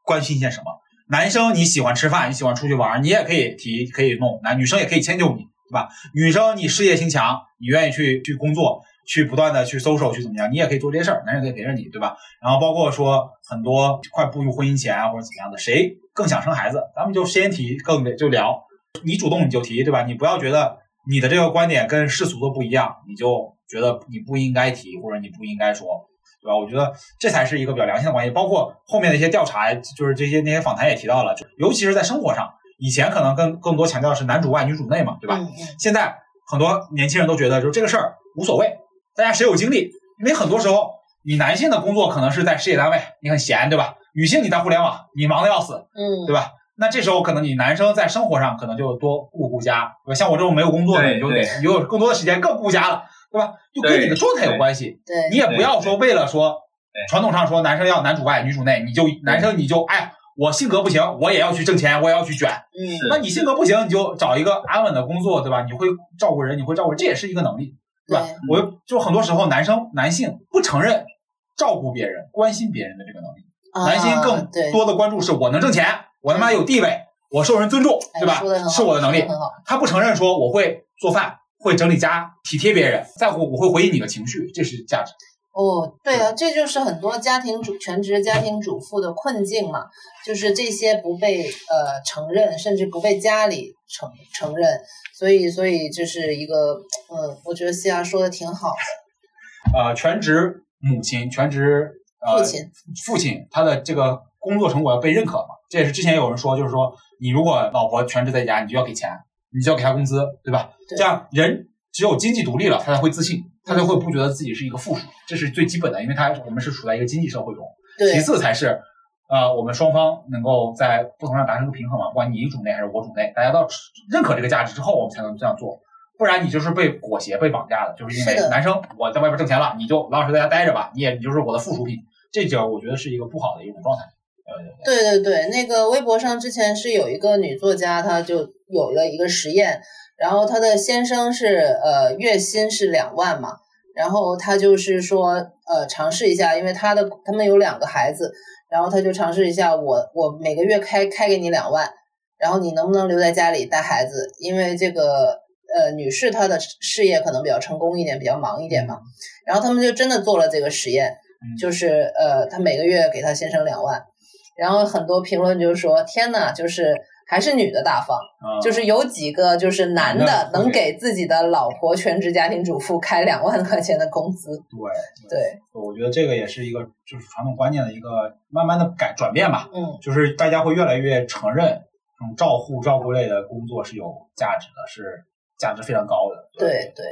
S1: 关心一些什么。男生你喜欢吃饭，你喜欢出去玩，你也可以提，可以弄。男女生也可以迁就你。对吧？女生你事业心强，你愿意去去工作，去不断的去搜索，去怎么样？你也可以做这些事儿，男人可以陪着你，对吧？然后包括说很多快步入婚姻前啊，或者怎么样的，谁更想生孩子，咱们就先提，更就聊。你主动你就提，对吧？你不要觉得你的这个观点跟世俗的不一样，你就觉得你不应该提，或者你不应该说，对吧？我觉得这才是一个比较良性的关系。包括后面的一些调查，就是这些那些访谈也提到了，尤其是在生活上。以前可能更更多强调是男主外女主内嘛，对吧？现在很多年轻人都觉得，就是这个事儿无所谓，大家谁有精力？因为很多时候，你男性的工作可能是在事业单位，你很闲，对吧？女性你在互联网，你忙的要死，
S2: 嗯，
S1: 对吧？那这时候可能你男生在生活上可能就多顾顾家，对吧？像我这种没有工作的，你就得你有更多的时间更顾家了，对吧？就跟你的状态有关系。
S2: 对，
S1: 你也不要说为了说传统上说男生要男主外女主内，你就男生你就哎。我性格不行，我也要去挣钱，我也要去卷。
S2: 嗯，
S1: 那你性格不行，你就找一个安稳的工作，对吧？你会照顾人，你会照顾，这也是一个能力，对吧？
S2: 对
S1: 我就很多时候男生男性不承认照顾别人、关心别人的这个能力，男性
S2: 啊
S1: 更多的关注是我能挣钱，我他妈有地位，我受人尊重，
S2: 哎
S1: 对吧是我的能力。他不承认说我会做饭，会整理家，体贴别人，在乎我会回应你的情绪，这是价值。
S2: 哦，对啊，这就是很多家庭主全职家庭主妇的困境嘛，就是这些不被呃承认，甚至不被家里承承认，所以所以这是一个嗯，我觉得西亚说的挺好的，
S1: 呃，全职母亲、全职呃
S2: 父亲
S1: 父亲他的这个工作成果要被认可嘛？这也是之前有人说，就是说你如果老婆全职在家，你就要给钱，你就要给她工资，对吧？
S2: 对
S1: 这样人只有经济独立了，他才会自信，他才会不觉得自己是一个附属，这是最基本的，因为他我们是处在一个经济社会中。其次才是，呃，我们双方能够在不同上达成一个平衡嘛，不管你主内还是我主内，大家都认可这个价值之后，我们才能这样做。不然你就是被裹挟、被绑架的，就是因为男生我在外边挣钱了，你就老老实实在家待着吧，你也你就是我的附属品，这就我觉得是一个不好的一种状态。呃，
S2: 对对对，那个微博上之前是有一个女作家，她就有了一个实验，然后她的先生是呃月薪是两万嘛，然后他就是说呃尝试一下，因为他的他们有两个孩子，然后他就尝试一下我我每个月开开给你两万，然后你能不能留在家里带孩子？因为这个呃女士她的事业可能比较成功一点，比较忙一点嘛，然后他们就真的做了这个实验，
S1: 嗯
S2: 就是呃她每个月给她先生两万。然后很多评论就说：“天呐，就是还是女的大方，
S1: 嗯
S2: 就是有几个就是男的能给自己的老婆全职家庭主妇开两万块钱的工资。
S1: 对，
S2: 对，
S1: 我觉得这个也是一个就是传统观念的一个慢慢的改转变吧，
S2: 嗯，
S1: 就是大家会越来越承认这种照护照顾类的工作是有价值的，是价值非常高的。
S2: 对。对，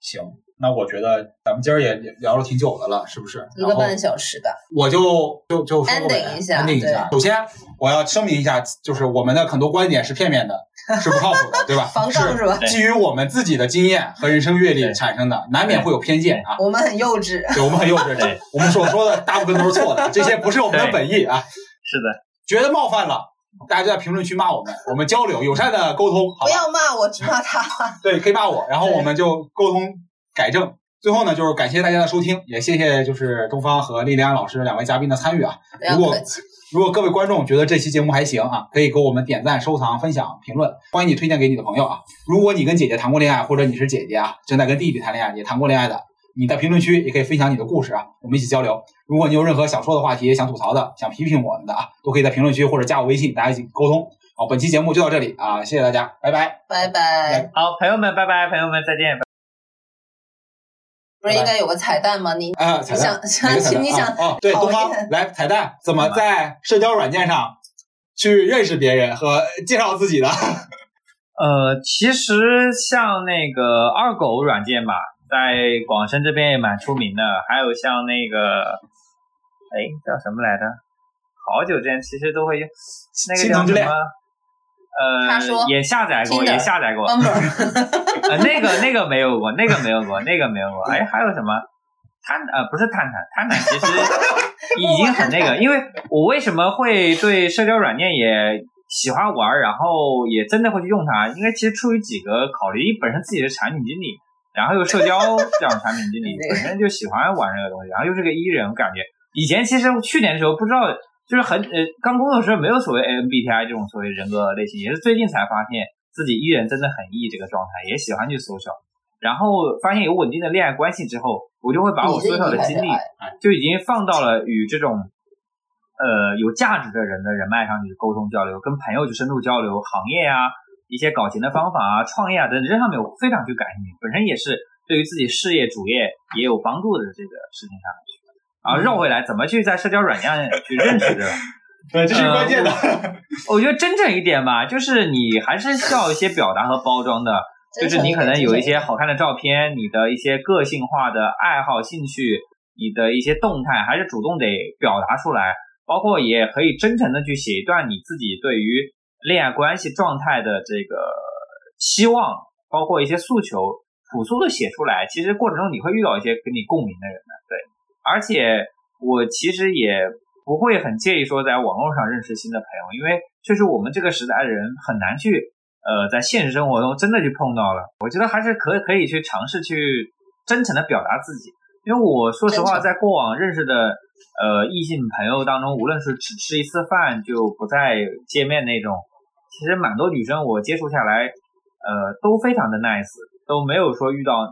S1: 行，那我觉得咱们今儿也也聊了挺久的了，是不是？
S2: 一个半小时吧。
S1: 我就就就说个呗
S2: Ending 一下
S1: ending 一下。首先，我要声明一下，就是我们的很多观点是片面的，是不靠谱的，对吧？*laughs*
S2: 防杠是吧
S1: 基于我们自己的经验和人生阅历产生的，难免会有偏见啊。
S2: 我们很幼稚，
S1: 对，我们很幼稚，*laughs*
S3: 对
S1: 我们所说的大部分都是错的，这些不是我们的本意啊。
S3: 是的，
S1: 觉得冒犯了，大家就在评论区骂我们，我们交流，友善的沟通，好吧？
S2: 不要骂我，只骂他。
S1: 对，可以骂我，然后我们就沟通改正。最后呢，就是感谢大家的收听，也谢谢就是东方和莉莉安老师两位嘉宾的参与啊。
S2: 不要
S1: 如果。如果各位观众觉得这期节目还行啊，可以给我们点赞、收藏、分享、评论，欢迎你推荐给你的朋友啊。如果你跟姐姐谈过恋爱，或者你是姐姐啊，正在跟弟弟谈恋爱，也谈过恋爱的，你在评论区也可以分享你的故事啊，我们一起交流。如果你有任何想说的话题、想吐槽的、想批评我们的啊，都可以在评论区或者加我微信，大家一起沟通。好，本期节目就到这里啊，谢谢大家，拜拜。
S2: 拜拜。
S3: 好，朋友们，拜拜，朋友们再见。
S2: 不是应该有个彩蛋吗？你
S1: 啊，彩蛋，
S2: 想
S1: 哪个彩蛋 *laughs*
S2: 你想
S1: 啊啊对，东方来彩蛋，怎么在社交软件上去认识别人和介绍自己的？*laughs*
S3: 呃，其实像那个二狗软件吧，在广深这边也蛮出名的，还有像那个，哎，叫什么来着？好久之前其实都会用那个叫什么？呃，也下载过，也下载过。*laughs* 呃，那个那个没有过，那个没有过，那个没有过。*laughs* 哎，还有什么？探呃不是探探，探探其实 *laughs* 已经很那个，因为我为什么会对社交软件也喜欢玩，然后也真的会去用它？因为其实出于几个考虑，一本身自己是产品经理，然后又社交这种产品经理，本身就喜欢玩这个东西，然后又是个 E 人，我感觉以前其实去年的时候不知道，就是很呃刚工作的时候没有所谓 MBTI 这种所谓人格类型，也是最近才发现自己 E 人真的很 E 这个状态，也喜欢去 social，然后发现有稳定的恋爱关系之后，我就会把我
S2: 你是
S3: social 的
S2: E
S3: 精力就已经放到了与这种呃有价值的人的人脉上去沟通交流，跟朋友去深度交流行业啊、一些搞钱的方法啊、创业啊等等这上面我非常去感兴趣，本身也是对于自己事业主业也有帮助的这个事情上面去。然后绕回来，怎么去在社交软件去认识的？*laughs*
S1: 对，这是关键的。*laughs*
S3: 我觉得真诚一点吧，就是你还是需要一些表达和包装的。*laughs* 就是你可能有一些好看的照片，你的一些个性化的爱好、兴趣，你的一些动态，还是主动得表达出来。包括也可以真诚的去写一段你自己对于恋爱关系状态的这个期望，包括一些诉求，朴素的写出来。其实过程中你会遇到一些跟你共鸣的人的，对。而且我其实也不会很介意说在网络上认识新的朋友，因为确实我们这个时代的人很难去呃在现实生活中真的去碰到了。我觉得还是可可以去尝试去真诚的表达自己，因为我说实话，在过往认识的呃异性朋友当中，无论是只吃一次饭就不再见面那种，其实蛮多女生我接触下来，呃都非常的 nice，都没有说遇到。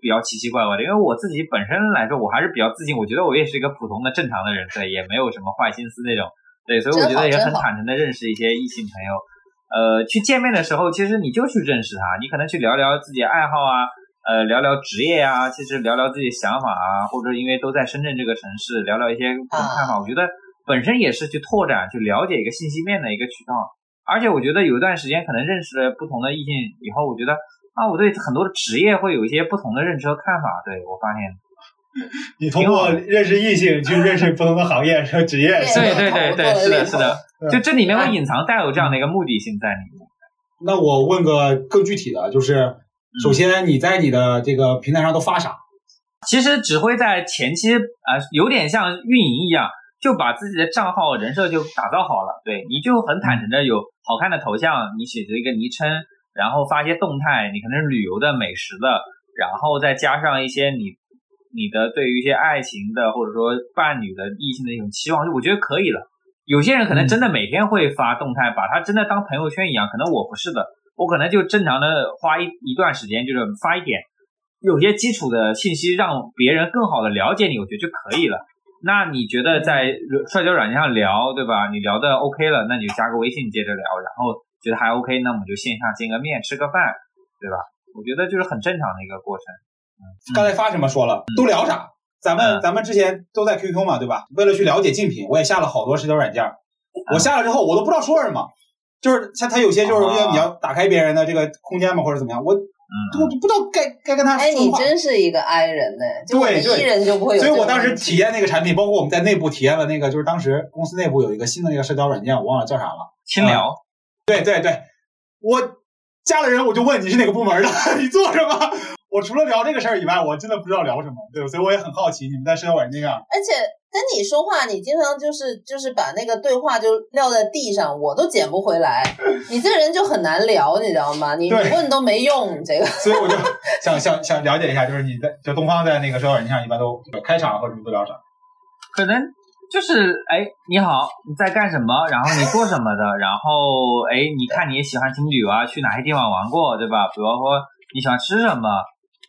S3: 比较奇奇怪怪的，因为我自己本身来说，我还是比较自信，我觉得我也是一个普通的正常的人，对，也没有什么坏心思那种，对，所以我觉得也很坦诚的认识一些异性朋友。呃，去见面的时候，其实你就去认识他，你可能去聊聊自己爱好啊，呃，聊聊职业啊，其实聊聊自己想法啊，或者因为都在深圳这个城市，聊聊一些看法，我觉得本身也是去拓展、去了解一个信息面的一个渠道。而且我觉得有一段时间可能认识了不同的异性以后，我觉得。啊，我对很多的职业会有一些不同的认知和看法。对我发现，*laughs*
S1: 你通过认识异性去认识不同的行业和职业，
S3: 对对对对，是的，是的，*laughs* 就这里面会隐藏带有这样的一个目的性在里面。
S1: 那我问个更具体的，就是首先你在你的这个平台上都发啥？
S3: 其实只会在前期啊，有点像运营一样，就把自己的账号人设就打造好了。对，你就很坦诚的有好看的头像，你写着一个昵称。然后发一些动态，你可能是旅游的、美食的，然后再加上一些你你的对于一些爱情的或者说伴侣的异性的一种期望，就我觉得可以了。有些人可能真的每天会发动态，把它真的当朋友圈一样，可能我不是的，我可能就正常的花一一段时间，就是发一点有些基础的信息，让别人更好的了解你，我觉得就可以了。那你觉得在社交软件上聊，对吧？你聊的 OK 了，那你就加个微信接着聊，然后。觉得还 OK，那我们就线下见个面，吃个饭，对吧？我觉得就是很正常的一个过程。
S1: 嗯，刚才发什么说了，都聊啥？咱们咱们之前都在 QQ 嘛，对吧？为了去了解竞品，我也下了好多社交软件。我下了之后，我都不知道说什么，就是像他有些就是要你要打开别人的这个空间嘛，或者怎么样，我我不知道该该跟他说
S2: 哎，你真是一个 I 人呢，
S1: 对对，
S2: 人就不会有。
S1: 所以我当时体验那个产品，包括我们在内部体验了那个，就是当时公司内部有一个新的那个社交软件，我忘了叫啥了，
S3: 轻聊。
S1: 对对对。我加了人，我就问你是哪个部门的，*laughs* 你做什么？我除了聊这个事儿以外，我真的不知道聊什么，对所以我也很好奇你们在社交软件上。
S2: 而且跟你说话，你经常就是就是把那个对话就撂在地上，我都捡不回来。你这人就很难聊，你知道吗？你问都没用，你这个。
S1: 所以我就想想想了解一下，就是你在就东方在那个社交软件上一般都开场或者都聊啥？
S3: 可能。就是哎，你好，你在干什么？然后你做什么的？然后哎，你看你也喜欢听旅游啊，去哪些地方玩过，对吧？比如说你喜欢吃什么？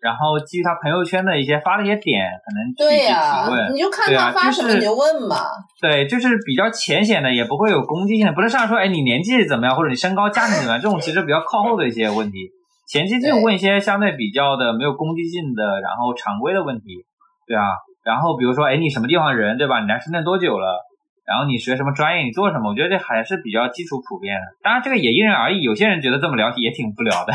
S3: 然后基于他朋友圈的一些发的一些点，可能去提问，
S2: 你就看他发什么你就问嘛。
S3: 对，就是比较浅显的，也不会有攻击性的，不是上来说哎你年纪怎么样，或者你身高、家庭怎么样，这种其实比较靠后的一些问题。前期就问一些相对比较的没有攻击性的，然后常规的问题，对啊。然后比如说，哎，你什么地方人，对吧？你来深圳多久了？然后你学什么专业？你做什么？我觉得这还是比较基础普遍的。当然，这个也因人而异。有些人觉得这么聊也挺无聊的，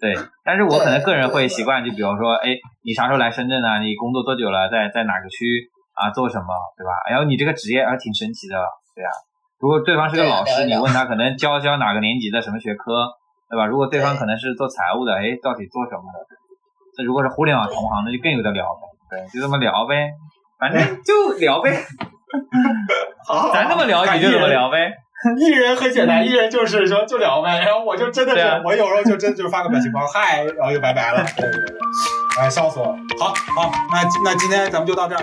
S3: 对。但是我可能个人会习惯，就比如说，哎，你啥时候来深圳呢？你工作多久了？在在哪个区啊？做什么？对吧？然后你这个职业还挺神奇的，对啊。如果对方是个老师，你问他可能教教哪个年级的什么学科，对吧？如果对方可能是做财务的，哎，到底做什么的？这如果是互联网同行，那就更有的聊了。对，就这么聊呗，反正就聊呗。*laughs*
S1: 好，
S3: 咱这么聊，你就这么聊呗。
S1: 艺人很简单，艺人就是说就聊呗。然后我就真的是，我有时候就真就是发个表情包，嗨，然后就拜拜了。对对对，哎，笑死我了。好好，那那今天咱们就到这儿。